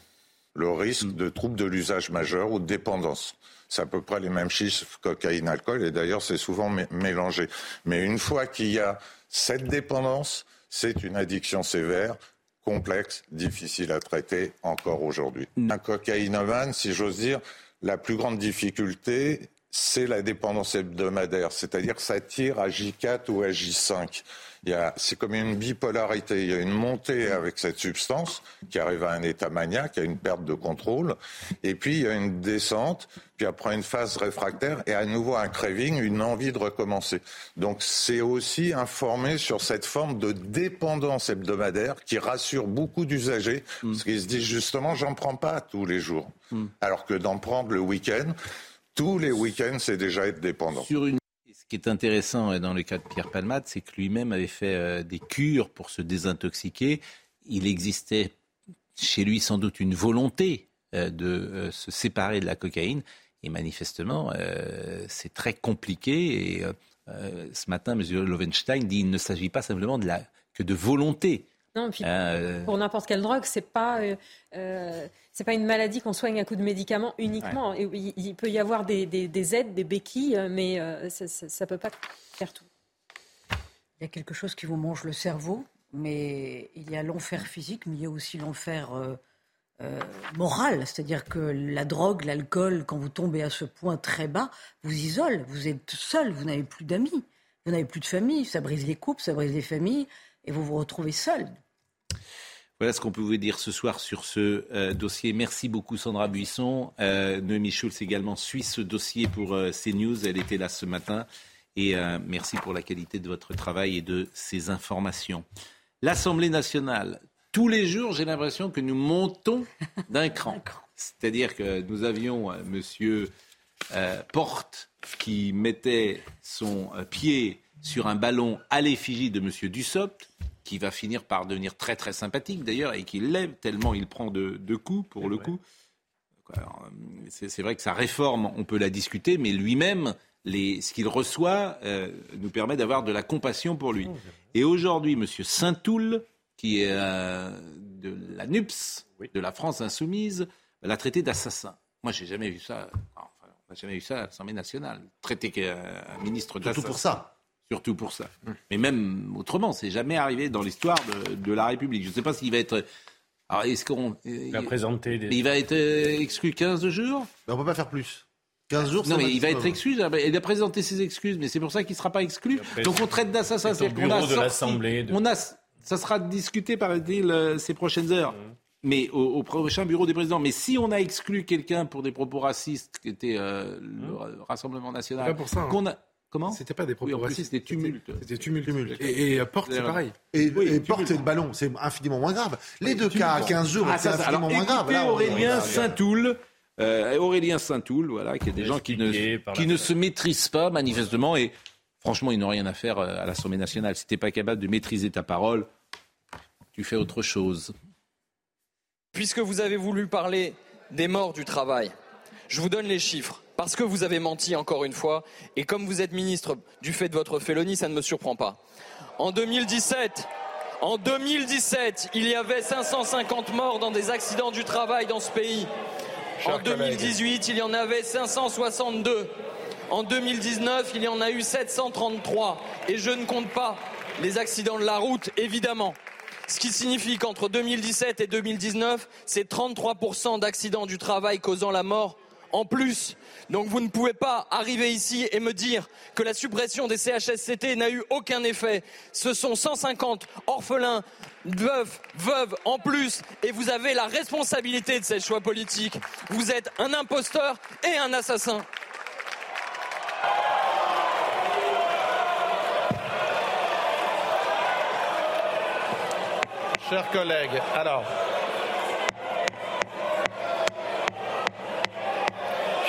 [SPEAKER 15] le risque mm. de troubles de l'usage majeur ou de dépendance. C'est à peu près les mêmes chiffres cocaïne, alcool, et d'ailleurs c'est souvent mélangé. Mais une fois qu'il y a cette dépendance, c'est une addiction sévère complexe, difficile à traiter encore aujourd'hui. Un cocaïnomane, si j'ose dire, la plus grande difficulté, c'est la dépendance hebdomadaire, c'est-à-dire ça tire à J4 ou à J5 c'est comme une bipolarité. Il y a une montée avec cette substance qui arrive à un état maniaque, à une perte de contrôle, et puis il y a une descente, puis après une phase réfractaire et à nouveau un craving, une envie de recommencer. Donc c'est aussi informé sur cette forme de dépendance hebdomadaire qui rassure beaucoup d'usagers, mm. parce qu'ils se disent justement, j'en prends pas tous les jours, mm. alors que d'en prendre le week-end. Tous les week-ends, c'est déjà être dépendant
[SPEAKER 1] qui est intéressant dans le cas de Pierre Palmade, c'est que lui-même avait fait euh, des cures pour se désintoxiquer. Il existait chez lui sans doute une volonté euh, de euh, se séparer de la cocaïne. Et manifestement, c'est très compliqué. Et ce matin, M. Lovenstein dit qu'il ne s'agit pas simplement de que de volonté.
[SPEAKER 2] Non, puis pour n'importe quelle drogue, c'est pas c'est pas une maladie qu'on soigne à coup de médicaments uniquement. Il, peut y avoir des, aides, des béquilles, mais euh, ça ne peut pas faire tout.
[SPEAKER 9] Il y a quelque chose qui vous mange le cerveau, mais il y a l'enfer physique, mais il y a aussi l'enfer euh, euh, moral. C'est-à-dire que la drogue, l'alcool, quand vous tombez à ce point très bas, vous isole. Vous êtes seul, vous n'avez plus d'amis, vous n'avez plus de famille. Ça brise les couples, ça brise les familles, et vous vous retrouvez seul.
[SPEAKER 1] Voilà ce qu'on peut vous dire ce soir sur ce euh, dossier. Merci beaucoup Sandra Buisson. Euh, Noémie Schulz également suit ce dossier pour euh, CNews. Elle était là ce matin. Et euh, merci pour la qualité de votre travail et de ces informations. L'Assemblée nationale, tous les jours, j'ai l'impression que nous montons d'un cran. C'est-à-dire que nous avions Monsieur Porte qui mettait son pied sur un ballon à l'effigie de Monsieur Dussopt qui va finir par devenir très très sympathique d'ailleurs et qui lève tellement il prend de, coups pour le coup. C'est vrai que sa réforme, on peut la discuter, mais lui-même, ce qu'il reçoit euh, nous permet d'avoir de la compassion pour lui. Et aujourd'hui, M. Saint-Toul, qui est euh, de la NUPS, de la France insoumise, l'a traité d'assassin. Moi, j'ai jamais vu ça. Enfin, on n'a jamais vu ça à l'Assemblée nationale. Traiter un ministre d'assassin.
[SPEAKER 8] Surtout pour ça.
[SPEAKER 1] Surtout pour ça. Mais même autrement, c'est jamais arrivé dans l'histoire de, la République. Je ne sais pas s'il va être. Alors, est-ce qu'on.
[SPEAKER 10] Il va présenter.
[SPEAKER 1] Il va être euh, exclu 15 jours?
[SPEAKER 8] On ne peut pas faire plus. 15 jours,
[SPEAKER 1] Non, mais il va être exclu. Il a présenté ses excuses, mais c'est pour ça qu'il ne sera pas exclu. Donc on traite d'assassin.
[SPEAKER 10] C'est bureau de l'Assemblée.
[SPEAKER 1] On a, ça sera discuté, par il ces prochaines heures. Mmh. Mais au, prochain bureau des présidents. Mais si on a exclu quelqu'un pour des propos racistes, qui était euh, le mmh. Rassemblement national,
[SPEAKER 7] pas pour ça, hein.
[SPEAKER 1] a, Comment?
[SPEAKER 7] C'était pas des propos racistes.
[SPEAKER 1] C'était tumulte.
[SPEAKER 7] C'était tumulte. Et, et, Porte, c'est pareil.
[SPEAKER 8] Et, Porte, c'est le ballon. C'est infiniment moins grave. Les deux cas à 15 jours, ah, c'est infiniment moins grave.
[SPEAKER 1] Aurélien Saint-Toul. Euh, Aurélien Saint-Toul, voilà, qui est des gens qui ne, qui ne se maîtrisent pas manifestement et franchement, ils n'ont rien à faire euh, à l'Assemblée nationale. Si tu n'es pas capable de maîtriser ta parole, tu fais autre chose.
[SPEAKER 16] Puisque vous avez voulu parler des morts du travail, je vous donne les chiffres parce que vous avez menti encore une fois, et comme vous êtes ministre du fait de votre félonie, ça ne me surprend pas. En 2017, en 2017, il y avait 550 morts dans des accidents du travail dans ce pays. en 2018, il y en avait 562. En 2019, il y en a eu 733. Et je ne compte pas les accidents de la route, évidemment. Ce qui signifie qu'entre 2017 et 2019, c'est 33% d'accidents du travail causant la mort en plus. Donc vous ne pouvez pas arriver ici et me dire que la suppression des CHSCT n'a eu aucun effet. Ce sont 150 orphelins, veuves, veuves en plus, et vous avez la responsabilité de ces choix politiques. Vous êtes un imposteur et un assassin.
[SPEAKER 17] Chers collègues, alors,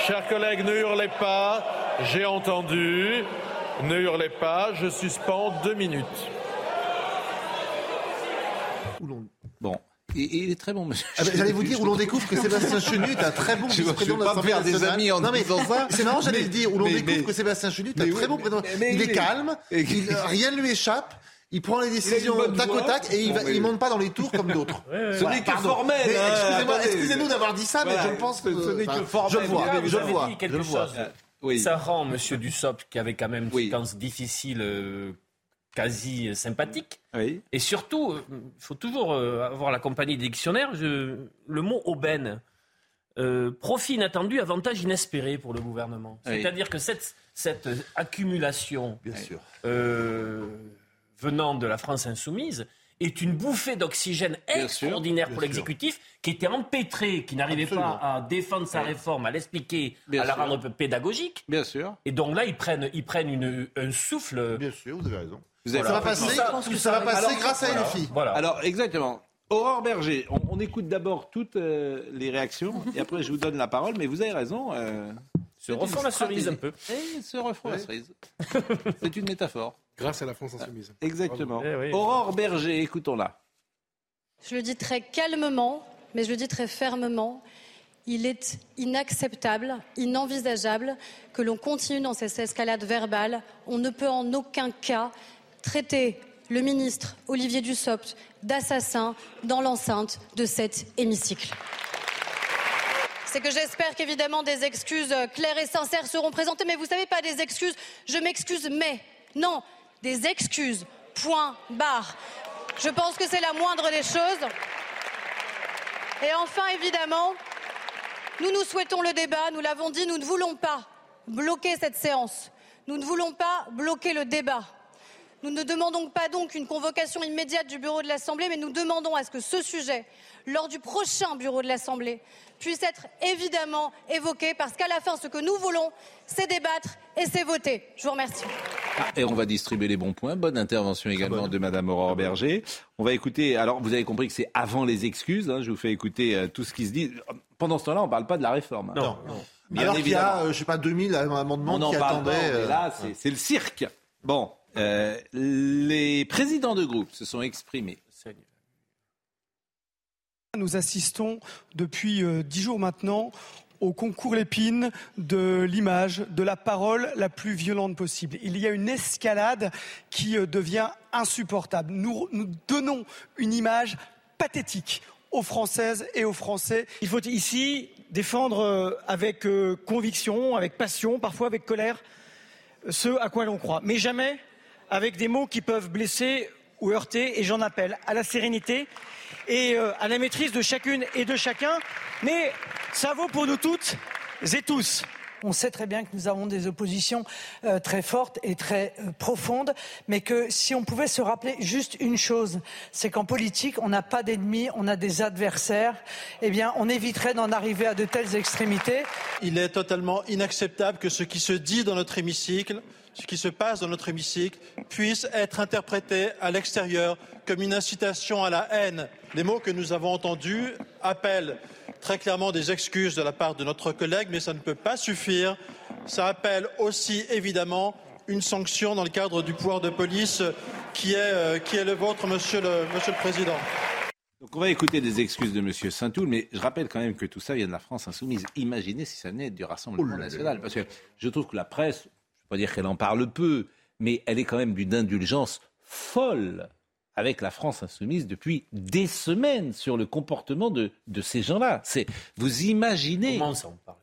[SPEAKER 17] Chers collègues, ne hurlez pas. J'ai entendu. Ne hurlez pas. Je suspends deux minutes.
[SPEAKER 1] Bon. Et, il est très bon, monsieur.
[SPEAKER 8] Ah ben, J'allais vous dire où l'on découvre que Sébastien Chenu est un très bon vice-président de l'Assemblée
[SPEAKER 1] faire des
[SPEAKER 8] nationale.
[SPEAKER 1] amis en
[SPEAKER 8] non, mais
[SPEAKER 1] disant ça.
[SPEAKER 8] C'est marrant, j'allais le dire, où l'on découvre
[SPEAKER 1] mais-
[SPEAKER 8] que Sébastien Chenu est un
[SPEAKER 1] mais
[SPEAKER 8] très bon
[SPEAKER 1] mais-
[SPEAKER 8] président.
[SPEAKER 1] mais
[SPEAKER 8] il
[SPEAKER 1] il
[SPEAKER 8] est
[SPEAKER 1] est-
[SPEAKER 8] calme,
[SPEAKER 1] Et-
[SPEAKER 8] il- rien ne lui échappe. Il prend les décisions tac au tac et il
[SPEAKER 1] mais-
[SPEAKER 8] il monte pas dans les tours comme d'autres.
[SPEAKER 1] Ce
[SPEAKER 8] Voilà,
[SPEAKER 1] n'est que
[SPEAKER 8] pardon.
[SPEAKER 1] formel,
[SPEAKER 8] Mais
[SPEAKER 1] hein,
[SPEAKER 8] Excusez-moi, excusez-nous d'avoir dit ça, mais
[SPEAKER 10] Voilà.
[SPEAKER 8] je pense.
[SPEAKER 10] Ce- ce n'est que formel.
[SPEAKER 8] Je le vois, je le vois. je le vois.
[SPEAKER 1] Oui.
[SPEAKER 10] Ça rend M. Dussopt, qui avait quand même une séquence difficile, euh, quasi euh, sympathique. Et surtout, euh, il faut toujours euh, avoir la compagnie des dictionnaires. Je- le mot aubaine, euh, profit inattendu, avantage inespéré pour le gouvernement.
[SPEAKER 1] Oui.
[SPEAKER 10] C'est-à-dire que cette, cette accumulation
[SPEAKER 8] Bien sûr.
[SPEAKER 10] euh, venant de la France insoumise est une bouffée d'oxygène extraordinaire pour l'exécutif qui était empêtré, qui n'arrivait pas à défendre sa réforme, à l'expliquer, à la rendre pédagogique.
[SPEAKER 1] Bien sûr.
[SPEAKER 10] Et donc là, ils prennent, ils prennent une, un souffle.
[SPEAKER 8] Bien sûr, vous avez raison.
[SPEAKER 1] Vous avez
[SPEAKER 8] Ça va
[SPEAKER 1] pas-
[SPEAKER 8] passer,
[SPEAKER 1] ça-
[SPEAKER 8] va passer
[SPEAKER 1] Alors,
[SPEAKER 8] grâce à
[SPEAKER 1] voilà.
[SPEAKER 8] LFI.
[SPEAKER 10] Voilà.
[SPEAKER 1] Alors, exactement. Aurore Berger, on, on écoute d'abord toutes euh, les réactions et après je vous donne la parole, mais vous avez raison. euh,
[SPEAKER 10] Se
[SPEAKER 1] c'est
[SPEAKER 10] refont
[SPEAKER 1] une
[SPEAKER 10] la cerise un peu.
[SPEAKER 1] Et se refont la
[SPEAKER 7] Ouais.
[SPEAKER 1] cerise. C'est une métaphore.
[SPEAKER 7] Grâce à la France insoumise.
[SPEAKER 1] Exactement.
[SPEAKER 10] Eh oui.
[SPEAKER 1] Aurore Berger, écoutons-la.
[SPEAKER 18] Je le dis très calmement, mais je le dis très fermement. Il est inacceptable, inenvisageable que l'on continue dans cette escalade verbale. On ne peut en aucun cas traiter le ministre Olivier Dussopt d'assassin dans l'enceinte de cet hémicycle. C'est que j'espère qu'évidemment des excuses euh, claires et sincères seront présentées, mais vous savez pas des excuses, je m'excuse, mais non, des excuses, point, barre. Je pense que c'est la moindre des choses. Et enfin, évidemment, nous nous souhaitons le débat, nous l'avons dit, nous ne voulons pas bloquer cette séance. Nous ne voulons pas bloquer le débat. Nous ne demandons pas donc une convocation immédiate du bureau de l'Assemblée, mais nous demandons à ce que ce sujet, lors du prochain bureau de l'Assemblée, puisse être évidemment évoqué, parce qu'à la fin, ce que nous voulons, c'est débattre et c'est voter. Je vous remercie.
[SPEAKER 1] Ah, et on va distribuer les bons points. Bonne intervention également de Madame Aurore Berger. On va écouter. Alors, vous avez compris que c'est avant les excuses. hein, je vous fais écouter euh, tout ce qui se dit. Pendant ce temps-là, on ne parle pas de la réforme. hein.
[SPEAKER 8] Non.
[SPEAKER 1] Bien
[SPEAKER 8] Alors qu'il y a, euh, je sais pas, 2000 amendements
[SPEAKER 1] On
[SPEAKER 8] qui
[SPEAKER 1] parle
[SPEAKER 8] attendaient.
[SPEAKER 1] mais
[SPEAKER 8] euh,
[SPEAKER 1] là, c'est- c'est le cirque. Bon, euh, les présidents de groupe se sont exprimés.
[SPEAKER 19] Nous assistons depuis euh, dix jours maintenant au concours Lépine de l'image, de la parole la plus violente possible. Il y a une escalade qui euh, devient insupportable. Nous, nous donnons une image pathétique aux Françaises et aux Français.
[SPEAKER 20] Il faut ici défendre avec conviction, avec passion, parfois avec colère, ce à quoi l'on croit. Mais jamais avec des mots qui peuvent blesser ou heurter. Et j'en appelle à la sérénité et euh, à la maîtrise de chacune et de chacun. Mais ça vaut pour nous toutes et tous.
[SPEAKER 21] On sait très bien que nous avons des oppositions euh, très fortes et très euh, profondes, mais que si on pouvait se rappeler juste une chose, c'est qu'en politique, on n'a pas d'ennemis, on a des adversaires. Eh bien, on éviterait d'en arriver à de telles extrémités.
[SPEAKER 22] Il est totalement inacceptable que ce qui se dit dans notre hémicycle, ce qui se passe dans notre hémicycle, puisse être interprété à l'extérieur comme une incitation à la haine. Les mots que nous avons entendus appellent très clairement des excuses de la part de notre collègue, mais ça ne peut pas suffire. Ça appelle aussi évidemment une sanction dans le cadre du pouvoir de police qui est, euh, qui est le vôtre, monsieur le, monsieur le Président.
[SPEAKER 1] Donc on va écouter des excuses de M. Saint-Toul, mais je rappelle quand même que tout ça vient de la France insoumise. Imaginez si ça venait du Rassemblement national. Parce que je trouve que la presse, pas dire qu'elle en parle peu, mais elle est quand même d'une indulgence folle avec la France insoumise depuis des semaines sur le comportement de, de ces gens-là. C'est vous imaginez.
[SPEAKER 10] Comment ça, on parle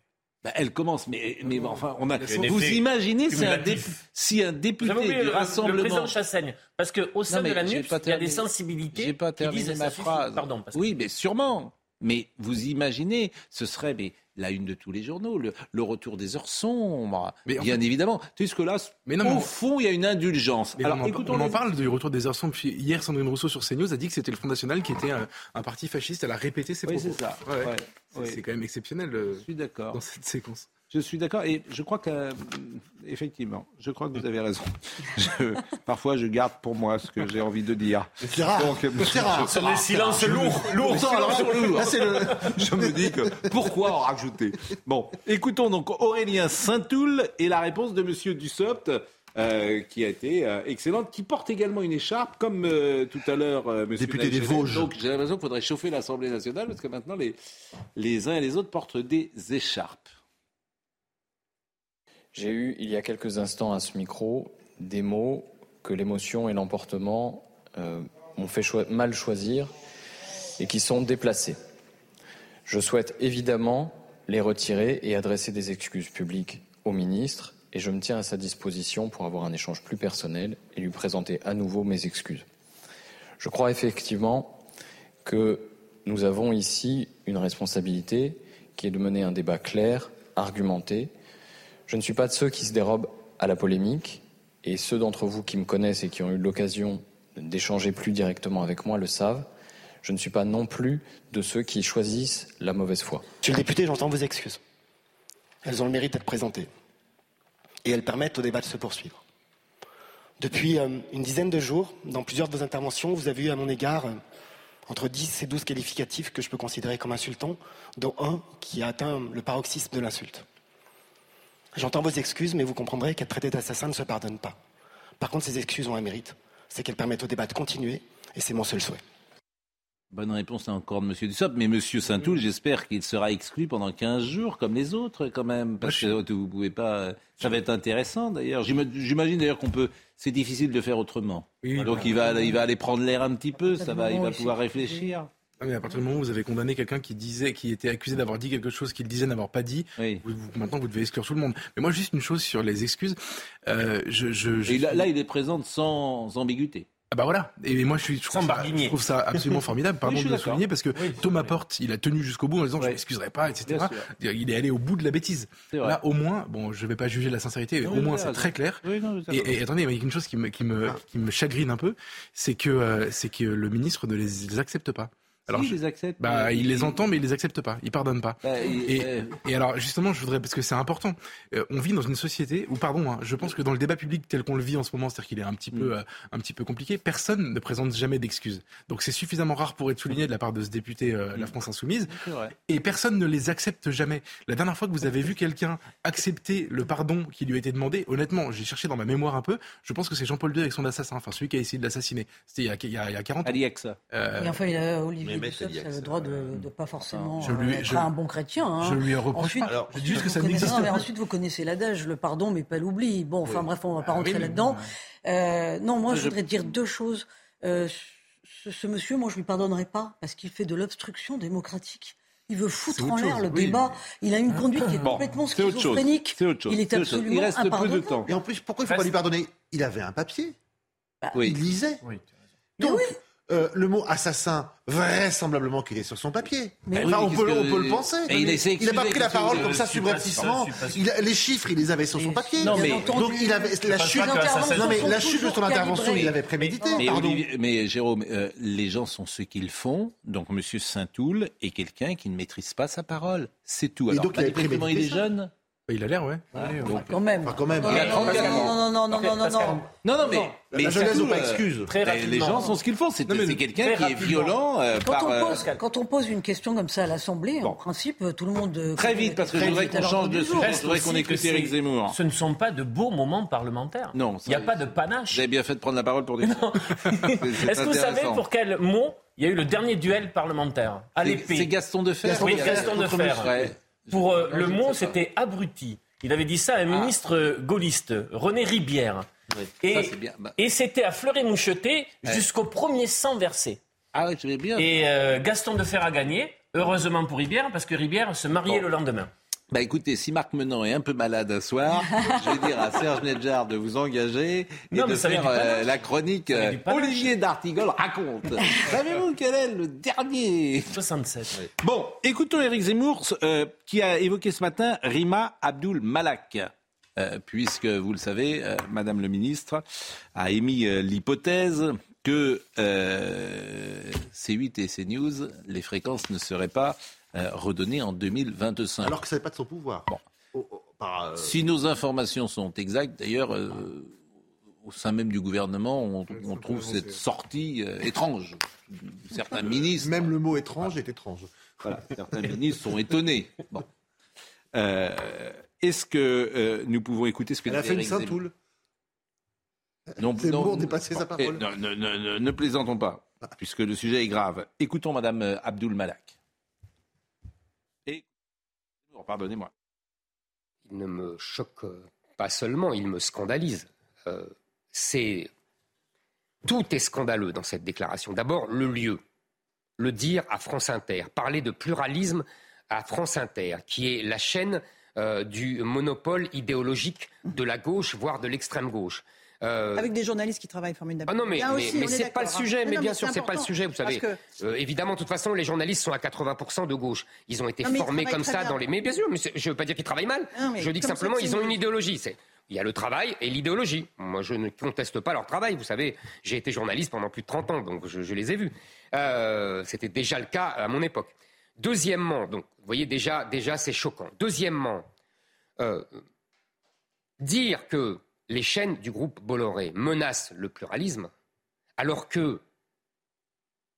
[SPEAKER 1] Bah, elle commence, mais, mais bon, enfin, on a. Vous imaginez si un,
[SPEAKER 10] cumulatif.
[SPEAKER 1] dé- si un député
[SPEAKER 10] oublié
[SPEAKER 1] du
[SPEAKER 10] le, le
[SPEAKER 1] Rassemblement.
[SPEAKER 10] président Chassaigne, parce qu'au sein
[SPEAKER 1] Non,
[SPEAKER 10] de la NUPS, il y a des sensibilités
[SPEAKER 1] pas
[SPEAKER 10] qui
[SPEAKER 1] terminé
[SPEAKER 10] disent
[SPEAKER 1] ma phrase.
[SPEAKER 10] Pardon, parce que-
[SPEAKER 1] Oui, mais sûrement. Mais vous imaginez, ce serait mais, la une de tous les journaux, le, le retour des heures sombres,
[SPEAKER 7] Mais en
[SPEAKER 1] bien
[SPEAKER 7] fait-
[SPEAKER 1] évidemment. Puisque là,
[SPEAKER 7] Mais non,
[SPEAKER 1] au
[SPEAKER 7] mais on-
[SPEAKER 1] fond, il y a une indulgence.
[SPEAKER 7] Mais
[SPEAKER 1] Alors,
[SPEAKER 7] on, en, on
[SPEAKER 1] les-
[SPEAKER 7] parle du retour des heures sombres. Hier, Sandrine Rousseau sur CNews a dit que c'était le Front National qui était un, un parti fasciste. Elle a répété ses
[SPEAKER 1] Oui,
[SPEAKER 7] propos.
[SPEAKER 1] c'est ça.
[SPEAKER 7] Ouais, ouais.
[SPEAKER 1] Ouais,
[SPEAKER 7] C'est
[SPEAKER 1] ouais.
[SPEAKER 7] c'est quand même exceptionnel euh,
[SPEAKER 1] Je suis d'accord.
[SPEAKER 7] dans cette séquence.
[SPEAKER 1] Je suis d'accord et je crois que, euh, effectivement, je crois que vous avez raison. Je- parfois, je garde pour moi ce que j'ai envie de dire.
[SPEAKER 8] C'est rare.
[SPEAKER 1] Donc,
[SPEAKER 8] C'est rare.
[SPEAKER 1] je-
[SPEAKER 8] C'est des silences lourds. Lourds. le-
[SPEAKER 1] Je me dis que pourquoi en rajouter? Bon, écoutons donc Aurélien Saint-Toul et la réponse de Monsieur Dussopt. euh, qui a été euh, excellente, qui porte également une écharpe, comme euh, tout à l'heure euh, Monsieur
[SPEAKER 8] Député des. Vosges.
[SPEAKER 1] Donc j'ai l'impression qu'il faudrait chauffer l'Assemblée nationale parce que maintenant les, les uns et les autres portent des écharpes.
[SPEAKER 16] J'ai eu, il y a quelques instants à ce micro, des mots que l'émotion et l'emportement euh, m'ont fait mal choisir et qui sont déplacés. Je souhaite évidemment les retirer et adresser des excuses publiques au ministre et je me tiens à sa disposition pour avoir un échange plus personnel et lui présenter à nouveau mes excuses. Je crois effectivement que nous avons ici une responsabilité qui est de mener un débat clair, argumenté. Je ne suis pas de ceux qui se dérobent à la polémique et ceux d'entre vous qui me connaissent et qui ont eu l'occasion d'échanger plus directement avec moi le savent. Je ne suis pas non plus de ceux qui choisissent la mauvaise foi.
[SPEAKER 23] Monsieur le député, j'entends vos excuses. Elles ont le mérite d'être présentées. Et elles permettent au débat de se poursuivre. Depuis euh, une dizaine de jours, dans plusieurs de vos interventions, vous avez eu à mon égard euh, entre 10 et 12 qualificatifs que je peux considérer comme insultants, dont un qui a atteint le paroxysme de l'insulte. J'entends vos excuses, mais vous comprendrez qu'être traité d'assassin ne se pardonne pas. Par contre, ces excuses ont un mérite, c'est qu'elles permettent au débat de continuer, et c'est mon seul souhait.
[SPEAKER 1] Bonne réponse encore de M. Dussopt, mais M. Saint-Toul, j'espère qu'il sera exclu pendant 15 jours, comme les autres, quand même, parce que vous pouvez pas... Ça va être intéressant, d'ailleurs. J'ima- J'imagine d'ailleurs qu'on peut... C'est difficile de faire autrement. Donc il va, il va aller prendre l'air un petit peu, ça va, il va pouvoir réfléchir.
[SPEAKER 7] Ah, mais à partir du moment où vous avez condamné quelqu'un qui disait, qui était accusé d'avoir dit quelque chose qu'il disait n'avoir pas dit, vous- vous- maintenant vous devez exclure tout le monde. Mais moi, juste une chose sur les excuses. Euh, je, je, je
[SPEAKER 1] Et là, il est présent sans ambiguïté.
[SPEAKER 7] Ah bah voilà. Et moi, je, suis, je, trouve, ça, je trouve ça absolument formidable. Pardon
[SPEAKER 1] Oui,
[SPEAKER 7] de le souligner parce que Thomas Porte, il a tenu jusqu'au bout en disant je m'excuserai pas, etc. Il est allé au bout de la bêtise.
[SPEAKER 1] C'est vrai.
[SPEAKER 7] Là, au moins, bon, je vais pas juger la sincérité.
[SPEAKER 1] Non,
[SPEAKER 7] au moins, c'est très clair.
[SPEAKER 1] Oui, non,
[SPEAKER 7] et, attendez, il y a une chose qui me, qui me, qui me chagrine un peu, c'est que, euh, c'est que le ministre ne les, les accepte pas.
[SPEAKER 1] Si, il
[SPEAKER 7] je-
[SPEAKER 1] les accepte,
[SPEAKER 7] Bah,
[SPEAKER 1] mais
[SPEAKER 7] il les entend, mais il les accepte pas. Il pardonne pas.
[SPEAKER 1] Bah,
[SPEAKER 7] et,
[SPEAKER 1] euh,
[SPEAKER 7] et alors, justement, je voudrais, parce que c'est important, euh, on vit dans une société où, pardon, hein, je pense que dans le débat public tel qu'on le vit en ce moment, c'est-à-dire qu'il est un petit,
[SPEAKER 1] Mm.
[SPEAKER 7] peu, euh, un petit peu compliqué, personne ne présente jamais d'excuses. Donc c'est suffisamment rare pour être souligné de la part de ce député euh, La France Insoumise.
[SPEAKER 1] Mm. C'est vrai.
[SPEAKER 7] Et personne ne les accepte jamais. La dernière fois que vous avez vu quelqu'un accepter le pardon qui lui a été demandé, honnêtement, j'ai cherché dans ma mémoire un peu, je pense que c'est Jean-Paul II avec son assassin, enfin celui qui a essayé de l'assassiner. C'était il, y a- il y a- il y a 40 ans.
[SPEAKER 1] Aliex.
[SPEAKER 7] Euh,
[SPEAKER 9] Et enfin, il a, Olivier
[SPEAKER 7] Aliax.
[SPEAKER 9] ça a le droit de ne pas forcément
[SPEAKER 7] Je lui-
[SPEAKER 9] euh, être
[SPEAKER 7] je-
[SPEAKER 9] un bon chrétien. hein.
[SPEAKER 7] je lui reproche
[SPEAKER 9] ensuite,
[SPEAKER 7] pas. Alors, je dis juste que
[SPEAKER 9] vous
[SPEAKER 7] ça
[SPEAKER 9] connaissez-
[SPEAKER 7] n'existe
[SPEAKER 9] non, mais
[SPEAKER 7] pas.
[SPEAKER 9] ensuite, vous connaissez l'adage, le pardon, mais pas l'oubli. Bon, enfin
[SPEAKER 7] Oui.
[SPEAKER 9] bref, on va pas
[SPEAKER 7] Ah
[SPEAKER 9] rentrer
[SPEAKER 7] oui,
[SPEAKER 9] là-dedans. Euh, non, moi, je
[SPEAKER 7] Je-
[SPEAKER 9] voudrais dire deux choses. Euh, ce, ce monsieur, moi, je lui pardonnerai pas parce qu'il fait de l'obstruction démocratique. Il veut foutre en l'air le
[SPEAKER 1] oui.
[SPEAKER 9] débat. Il a une conduite qui est
[SPEAKER 1] Bon,
[SPEAKER 9] complètement schizophrénique.
[SPEAKER 1] C'est autre chose.
[SPEAKER 9] Il est
[SPEAKER 1] chose.
[SPEAKER 9] absolument
[SPEAKER 1] Il reste peu de temps.
[SPEAKER 8] Et en plus, pourquoi il ne faut pas lui pardonner? Il avait un papier.
[SPEAKER 1] Oui.
[SPEAKER 8] Il lisait. Donc, euh, le mot assassin, vraisemblablement qu'il est sur son papier.
[SPEAKER 1] Mais
[SPEAKER 8] Enfin,
[SPEAKER 1] oui,
[SPEAKER 8] on, peut,
[SPEAKER 1] que-
[SPEAKER 8] on peut le penser.
[SPEAKER 1] Mais il
[SPEAKER 8] n'a pas pris la parole comme ça subrepticement. les chiffres, il les avait sur son papier.
[SPEAKER 1] Non, mais-
[SPEAKER 8] Donc il avait la chute, non, mais la de son intervention, il avait prémédité.
[SPEAKER 1] Mais,
[SPEAKER 8] pardon.
[SPEAKER 1] Olivier- mais Jérôme, euh, les gens sont ce qu'ils font. Donc, M. Saint-Toul est quelqu'un qui ne maîtrise pas sa parole. C'est tout.
[SPEAKER 8] Et
[SPEAKER 1] Alors,
[SPEAKER 8] donc, il
[SPEAKER 1] il est jeune.
[SPEAKER 7] Il a l'air, ouais.
[SPEAKER 1] donc-
[SPEAKER 9] Quand même.
[SPEAKER 8] Enfin, quand même.
[SPEAKER 9] Non, non,
[SPEAKER 1] 34 ans.
[SPEAKER 9] non, non, non, non, non, non, non.
[SPEAKER 1] Non, non, mais, mais
[SPEAKER 8] La jeunesse n'a pas
[SPEAKER 1] euh,
[SPEAKER 8] excuse.
[SPEAKER 10] Très
[SPEAKER 1] les- gens sont ce qu'ils font. C'est quelqu'un qui est violent euh,
[SPEAKER 9] Quand,
[SPEAKER 1] par.
[SPEAKER 9] on
[SPEAKER 1] euh,
[SPEAKER 9] pose, quand on pose une question comme ça à l'Assemblée, en principe, tout le monde.
[SPEAKER 1] Très vite, parce que je voudrais qu'on change de sujet. Je
[SPEAKER 10] Reste
[SPEAKER 1] voudrais qu'on écoute
[SPEAKER 10] que
[SPEAKER 1] Éric Zemmour.
[SPEAKER 10] Ce ne sont pas de beaux moments parlementaires.
[SPEAKER 1] Non,
[SPEAKER 10] Il n'y a pas de panache.
[SPEAKER 1] Avez bien fait de prendre la parole pour c'est
[SPEAKER 10] Est-ce que vous savez pour quel mot il y a eu le dernier duel parlementaire? À
[SPEAKER 1] C'est-
[SPEAKER 10] l'épée.
[SPEAKER 1] C'est Gaston de Fer.
[SPEAKER 10] Oui, Gaston de
[SPEAKER 1] contre
[SPEAKER 10] Fer.
[SPEAKER 1] Muffray.
[SPEAKER 10] Pour euh, le mot, c'était abruti. Il avait dit ça à un ministre euh, gaulliste, René Ribière.
[SPEAKER 1] Oui,
[SPEAKER 10] Et.
[SPEAKER 1] Bah,
[SPEAKER 10] et c'était à Fleury-Moucheté jusqu'au premier sang versé.
[SPEAKER 1] Ah oui, bien.
[SPEAKER 10] Et euh, Gaston de Fer a gagné, heureusement pour Ribière, parce que Ribière se mariait
[SPEAKER 1] Bon.
[SPEAKER 10] le lendemain.
[SPEAKER 1] Bah écoutez, si Marc Menant est un peu malade un soir, je vais dire à Serge Nedjar de vous engager et
[SPEAKER 10] Non,
[SPEAKER 1] de
[SPEAKER 10] mais ça avait
[SPEAKER 1] faire euh, la chronique euh. Olivier d'Artigol raconte. Savez-vous quel est le dernier
[SPEAKER 10] 67.
[SPEAKER 1] Bon, écoutons Éric Zemmour euh, qui a évoqué ce matin Rima Abdul Malak. Euh, puisque, vous le savez, euh, Madame le ministre a émis euh, l'hypothèse que euh, C8 et CNews, les fréquences ne seraient pas euh, redonnées en 2025.
[SPEAKER 8] Alors que ça n'est pas de son pouvoir.
[SPEAKER 1] Bon.
[SPEAKER 8] Oh, oh, par.
[SPEAKER 1] Si nos informations sont exactes, d'ailleurs, euh, au sein même du gouvernement, on, on trouve cette sortie euh, étrange. Certains ministres.
[SPEAKER 8] Même le mot étrange est étrange.
[SPEAKER 1] Voilà, certains ministres sont étonnés. Bon. Euh, Est-ce que euh, nous pouvons écouter ce que
[SPEAKER 8] Elle a
[SPEAKER 1] dit
[SPEAKER 8] fait une Saint-Toul.
[SPEAKER 1] Non,
[SPEAKER 8] C'est
[SPEAKER 1] non,
[SPEAKER 8] bon, dépasser sa
[SPEAKER 1] eh,
[SPEAKER 8] parole.
[SPEAKER 1] non, non, non, non, ne plaisantons pas, puisque le sujet est grave. Écoutons Madame euh, Abdul Malak. Oh, pardonnez-moi.
[SPEAKER 24] Il ne me choque pas seulement, il me scandalise. Euh, tout est scandaleux dans cette déclaration. D'abord, le lieu, le dire à France Inter, parler de pluralisme à France Inter, qui est la chaîne euh, du monopole idéologique de la gauche, voire de l'extrême gauche. Euh,
[SPEAKER 25] Avec des journalistes qui travaillent formidablement.
[SPEAKER 24] ah non, mais,
[SPEAKER 25] Bien
[SPEAKER 24] mais, c'est pas le
[SPEAKER 25] hein.
[SPEAKER 24] sujet. Mais
[SPEAKER 25] non,
[SPEAKER 24] bien sûr, c'est pas le sujet. Vous savez,
[SPEAKER 25] parce
[SPEAKER 24] Euh, évidemment, de toute façon, les journalistes sont à 80% de gauche. Ils ont été
[SPEAKER 25] Non,
[SPEAKER 24] formés comme ça
[SPEAKER 25] bien.
[SPEAKER 24] dans les. Mais bien sûr, mais je veux pas dire qu'ils travaillent mal.
[SPEAKER 25] Non,
[SPEAKER 24] je dis que simplement, ils ont une idéologie. C'est il y a le travail et l'idéologie. Moi, je ne conteste pas leur travail. Vous savez, j'ai été journaliste pendant plus de 30 ans, donc je, je les ai vus. Euh, C'était déjà le cas à mon époque. Deuxièmement, donc, vous voyez déjà, déjà c'est choquant. Deuxièmement, euh, dire que les chaînes du groupe Bolloré menacent le pluralisme, alors que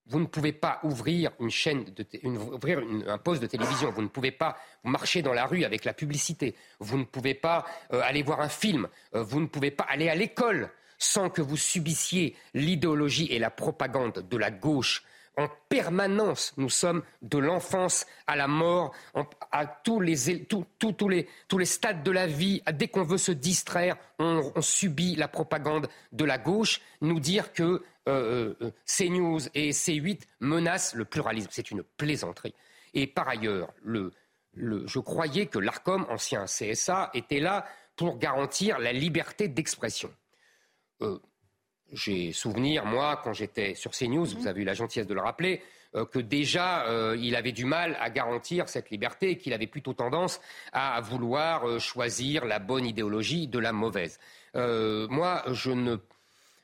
[SPEAKER 24] vous ne pouvez pas ouvrir un poste de télévision. Vous ne pouvez pas marcher dans la rue avec la publicité. Vous ne pouvez pas euh, aller voir un film. Euh, vous ne pouvez pas aller à l'école sans que vous subissiez l'idéologie et la propagande de la gauche. En permanence, nous sommes de l'enfance à la mort, à tous les, é- tous- tous- les, tous les stades de la vie. Dès qu'on veut se distraire, on, on subit la propagande de la gauche. Nous dire que euh, euh, CNews et C8 menacent le pluralisme, c'est une plaisanterie. Et par ailleurs, le, le- je croyais que l'ARCOM, ancien CSA, était là pour garantir la liberté d'expression. Euh, j'ai souvenir, moi, quand j'étais sur CNews, vous avez eu la gentillesse de le rappeler, euh, que déjà, euh, il avait du mal à garantir cette liberté et qu'il avait plutôt tendance à vouloir euh, choisir la bonne idéologie de la mauvaise. Moi, je ne,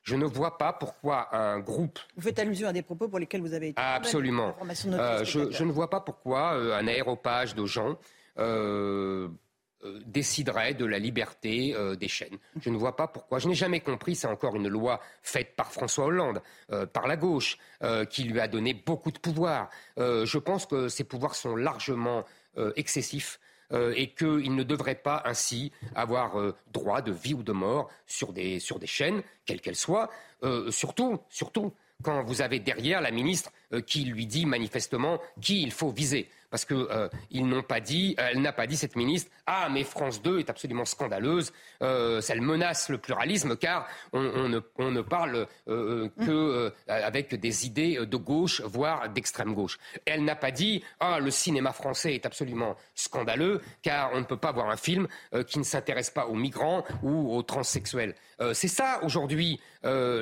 [SPEAKER 24] je ne vois pas pourquoi un groupe
[SPEAKER 25] Vous faites allusion à des propos pour lesquels vous avez été.
[SPEAKER 24] Absolument. Euh, je, ne vois pas pourquoi un aéropage de gens euh, euh, déciderait de la liberté euh, des chaînes. Je ne vois pas pourquoi. Je n'ai jamais compris, c'est encore une loi faite par François Hollande, euh, par la gauche, qui lui a donné beaucoup de pouvoir. Je pense que ces pouvoirs sont largement excessifs. et qu'il ne devrait pas ainsi avoir droit de vie ou de mort sur des, chaînes, quelles qu'elles soient, surtout, surtout quand vous avez derrière la ministre qui lui dit manifestement qui il faut viser. Parce que euh, ils n'ont pas dit, euh, elle n'a pas dit cette ministre, ah mais France 2 est absolument scandaleuse, euh, ça menace le pluralisme car on, ne, parle euh, que euh, avec des idées de gauche, voire d'extrême gauche. Elle n'a pas dit, ah le cinéma français est absolument scandaleux car on ne peut pas voir un film qui ne s'intéresse pas aux migrants ou aux transsexuels. C'est ça aujourd'hui euh,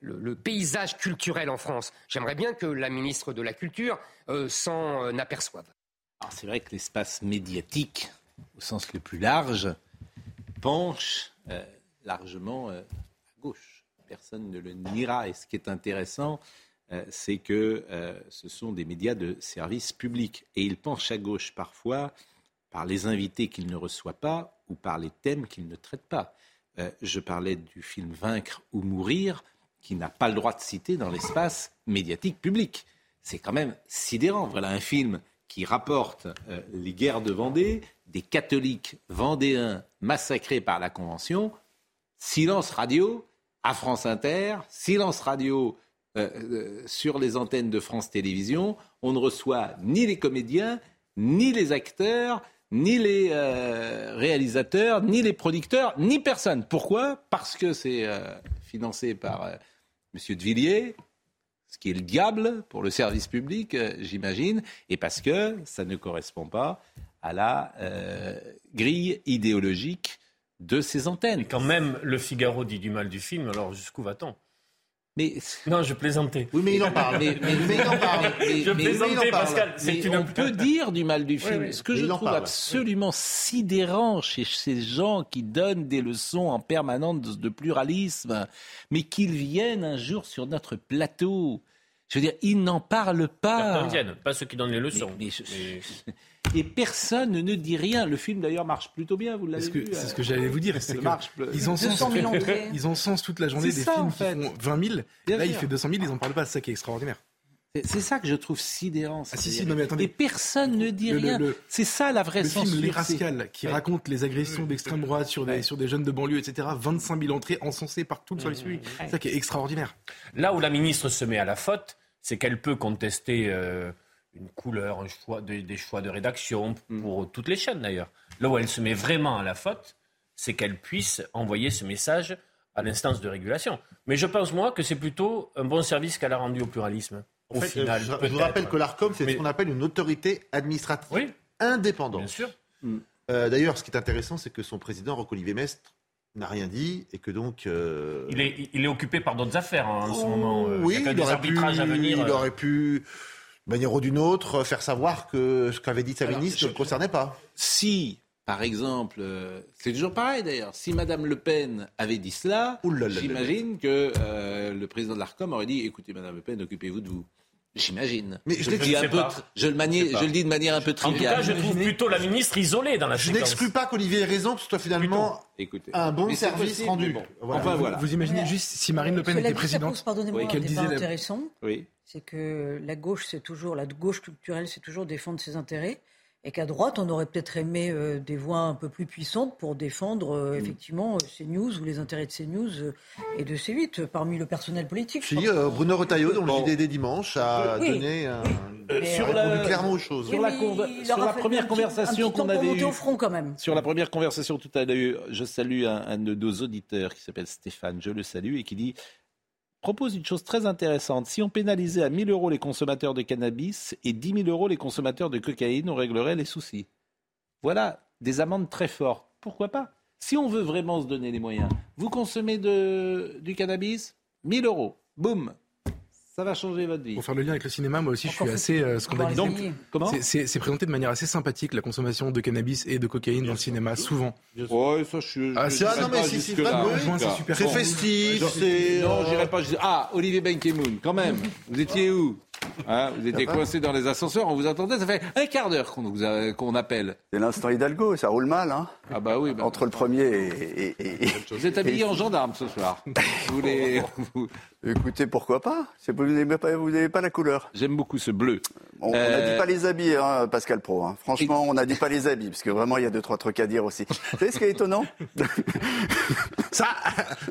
[SPEAKER 24] le, paysage culturel en France. J'aimerais bien que la ministre de la Culture euh, s'en euh, aperçoive.
[SPEAKER 1] C'est vrai que l'espace médiatique, au sens le plus large, penche largement à gauche. Personne ne le niera. Et ce qui est intéressant, c'est que ce sont des médias de service public. Et ils penchent à gauche parfois par les invités qu'ils ne reçoivent pas ou par les thèmes qu'ils ne traitent pas. Euh, je parlais du film Vaincre ou Mourir, qui n'a pas le droit de citer dans l'espace médiatique public. C'est quand même sidérant. Voilà un film qui rapporte euh, les guerres de Vendée, des catholiques vendéens massacrés par la Convention. Silence radio à France Inter, silence radio euh, sur les antennes de France Télévisions. On ne reçoit ni les comédiens, ni les acteurs, ni les euh, réalisateurs, ni les producteurs, ni personne. Pourquoi? Parce que c'est euh, financé par euh, M. de Villiers, ce qui est le diable pour le service public, j'imagine, et parce que ça ne correspond pas à la grille idéologique de ces antennes.
[SPEAKER 10] Quand même, le Figaro dit du mal du film, alors jusqu'où va-t-on?
[SPEAKER 1] Mais
[SPEAKER 10] non, je plaisantais.
[SPEAKER 8] Oui, mais il en parle.
[SPEAKER 1] Mais, mais- mais il en parle. Mais-
[SPEAKER 10] je plaisantais. Pascal. Une
[SPEAKER 1] on peut dire du mal du film.
[SPEAKER 10] oui.
[SPEAKER 1] Ce que je trouve
[SPEAKER 8] parle.
[SPEAKER 1] absolument sidérant chez ces gens qui donnent des leçons en permanence de pluralisme, mais qu'ils viennent un jour sur notre plateau Je veux dire, ils n'en parlent pas.
[SPEAKER 10] Certains viennent, pas ceux qui donnent les leçons.
[SPEAKER 1] Mais- mais- Et personne ne dit rien. Le film d'ailleurs marche plutôt bien, vous l'avez
[SPEAKER 7] C'est
[SPEAKER 1] vu.
[SPEAKER 7] c'est ce
[SPEAKER 1] euh,
[SPEAKER 7] que j'allais vous dire. C'est que
[SPEAKER 1] marche.
[SPEAKER 7] ils encensent,
[SPEAKER 9] 200 000 entrées.
[SPEAKER 7] ils encensent toute la journée des
[SPEAKER 1] ça,
[SPEAKER 7] films
[SPEAKER 1] en fait.
[SPEAKER 7] qui font 20 000.
[SPEAKER 1] Bien
[SPEAKER 7] Là, il fait 200 000, ils en parlent pas. C'est ça qui est extraordinaire.
[SPEAKER 1] C'est- ça que je trouve sidérant.
[SPEAKER 7] Ah, si, si, non, mais attendez.
[SPEAKER 1] Et personne ne dit
[SPEAKER 7] Le- le-
[SPEAKER 1] rien.
[SPEAKER 7] le-
[SPEAKER 1] C'est ça la vraie
[SPEAKER 7] Le
[SPEAKER 1] censure.
[SPEAKER 7] film Les Rascals, qui
[SPEAKER 1] Ouais.
[SPEAKER 7] raconte les agressions d'extrême droite sur des,
[SPEAKER 1] Ouais.
[SPEAKER 7] sur des jeunes de banlieue, etc. 25 000 entrées encensées partout sur les suivis. C'est ça qui est extraordinaire.
[SPEAKER 10] Là où la ministre se met à la faute, c'est qu'elle peut contester euh, une couleur, un choix de- des choix de rédaction,
[SPEAKER 1] Mm.
[SPEAKER 10] pour toutes les chaînes d'ailleurs. Là où elle se met vraiment à la faute, c'est qu'elle puisse envoyer ce message à l'instance de régulation. Mais je pense, moi, que c'est plutôt un bon service qu'elle a rendu au pluralisme. Au
[SPEAKER 8] fait,
[SPEAKER 10] final,
[SPEAKER 8] euh, je, je vous rappelle que l'ARCOM, c'est
[SPEAKER 10] Mais-
[SPEAKER 8] ce qu'on appelle une autorité administrative
[SPEAKER 10] Oui.
[SPEAKER 8] indépendante.
[SPEAKER 10] Bien sûr.
[SPEAKER 8] Euh, D'ailleurs, ce qui est intéressant, c'est que son président, Roch-Olivier Mestre, n'a rien dit et que donc. euh,
[SPEAKER 10] Il est, il est occupé par d'autres affaires hein, en ce moment. euh,
[SPEAKER 8] oui,
[SPEAKER 10] il y a
[SPEAKER 8] il
[SPEAKER 10] des
[SPEAKER 8] aurait, pu,
[SPEAKER 10] à venir.
[SPEAKER 8] il
[SPEAKER 10] euh,
[SPEAKER 8] aurait pu, d'une manière ou d'une autre, faire savoir que ce qu'avait dit sa ministre ne le concernait pas.
[SPEAKER 1] Si, par exemple, euh, c'est toujours pareil d'ailleurs, si Madame Le Pen avait dit cela, j'imagine que euh, le président de l'ARCOM aurait dit écoutez, Madame Le Pen, occupez-vous de vous. J'imagine.
[SPEAKER 8] Mais je
[SPEAKER 1] je, le dis un peu je le, manie-
[SPEAKER 10] Je
[SPEAKER 1] le dis de manière un peu
[SPEAKER 10] En tout
[SPEAKER 1] triviale.
[SPEAKER 10] cas, je trouve plutôt la ministre isolée dans la
[SPEAKER 8] Je n'exclus pas qu'Olivier ait raison, que ce soit finalement
[SPEAKER 1] Écoutez.
[SPEAKER 8] un bon service
[SPEAKER 1] possible,
[SPEAKER 8] rendu.
[SPEAKER 1] bon.
[SPEAKER 8] Voilà.
[SPEAKER 1] Enfin
[SPEAKER 7] vous,
[SPEAKER 1] voilà.
[SPEAKER 7] vous imaginez juste si Marine Le Pen était présidente
[SPEAKER 9] pardonnez-moi, un débat
[SPEAKER 7] la-
[SPEAKER 9] intéressant.
[SPEAKER 1] Oui.
[SPEAKER 9] C'est que la gauche, c'est toujours la gauche culturelle, c'est toujours défendre ses intérêts, et qu'à droite, on aurait peut-être aimé euh, des voix un peu plus puissantes pour défendre euh, effectivement euh, CNews ou les intérêts de CNews euh, et de C8 euh, parmi le personnel politique. je
[SPEAKER 8] Si, euh, Bruno Retailleau, dans le JDD dimanche, a
[SPEAKER 9] Oui,
[SPEAKER 8] donné un, a
[SPEAKER 1] sur la-
[SPEAKER 8] clairement aux choses.
[SPEAKER 1] sur la
[SPEAKER 9] Oui,
[SPEAKER 1] sur première conversation qu'on avait eue-
[SPEAKER 9] au front quand même.
[SPEAKER 1] Sur la première conversation tout à l'heure, je salue un, un de nos auditeurs qui s'appelle Stéphane, je le salue, et qui dit propose une chose très intéressante. Si on pénalisait à 1000 euros les consommateurs de cannabis et 10 000 euros les consommateurs de cocaïne, on réglerait les soucis. Voilà, des amendes très fortes. Pourquoi pas? Si on veut vraiment se donner les moyens, vous consommez du cannabis 1000 euros, boum, ça va changer votre vie.
[SPEAKER 7] Pour faire le lien avec le cinéma, moi aussi, je suis assez euh, scandalisé.
[SPEAKER 1] Comment
[SPEAKER 7] C'est- présenté de manière assez sympathique, la consommation de cannabis et de cocaïne dans le cinéma, souvent.
[SPEAKER 1] Ouais, ça, je suis.
[SPEAKER 7] Ah,
[SPEAKER 1] je
[SPEAKER 7] ah, non,
[SPEAKER 8] mais si,
[SPEAKER 7] c'est
[SPEAKER 8] C'est festif,
[SPEAKER 1] Non,
[SPEAKER 8] c'est.
[SPEAKER 1] Non, j'irai pas. Ah, Olivier Benkemoun, quand même. Vous étiez où? Hein, Vous étiez coincé dans les ascenseurs, on vous attendait. Ça fait un quart d'heure qu'on qu'on appelle.
[SPEAKER 26] C'est l'instant Hidalgo, ça roule mal, hein
[SPEAKER 1] Ah bah oui. bah,
[SPEAKER 26] Entre le premier et... et- et- et-
[SPEAKER 1] Vous êtes habillé en gendarme ce soir. Vous voulez-
[SPEAKER 26] Écoutez, pourquoi pas? Vous n'aimez pas, la couleur
[SPEAKER 1] J'aime beaucoup ce bleu.
[SPEAKER 26] On n'a
[SPEAKER 1] Euh,
[SPEAKER 26] dit pas les habits, hein, Pascal Pro. hein. Franchement, on n'a dit pas les habits, parce que vraiment, il y a deux, trois trucs à dire aussi. Vous savez ce qui est étonnant?
[SPEAKER 8] Ça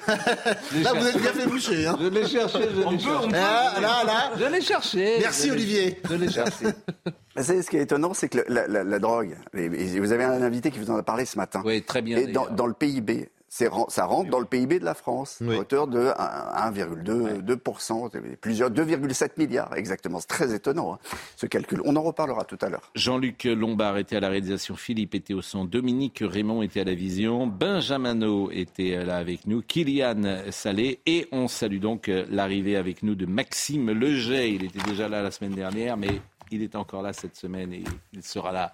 [SPEAKER 8] Là, vous êtes bien fait boucher. Hein.
[SPEAKER 1] Je l'ai cherché, je l'ai cherché.
[SPEAKER 8] Là, là, là.
[SPEAKER 1] Je l'ai cherché.
[SPEAKER 8] Merci, Olivier.
[SPEAKER 26] Vous savez, ce qui est étonnant, c'est que la, la- la drogue, et- vous avez un invité qui vous en a parlé ce matin,
[SPEAKER 1] Oui, très bien.
[SPEAKER 26] et dans, dans le PIB, ça rentre dans le PIB de la France,
[SPEAKER 8] Oui.
[SPEAKER 26] à hauteur de 1,2%, 2%, plusieurs, 2,7 milliards exactement. C'est très étonnant, hein, ce calcul. On en reparlera tout à l'heure.
[SPEAKER 1] Jean-Luc Lombard était à la réalisation, Philippe était au son, Dominique Raymond était à la vision, Benjamin était là avec nous, Kylian Salé, et on salue donc euh, l'arrivée avec nous de Maxime Leget. Il était déjà là la semaine dernière, mais il est encore là cette semaine et il sera là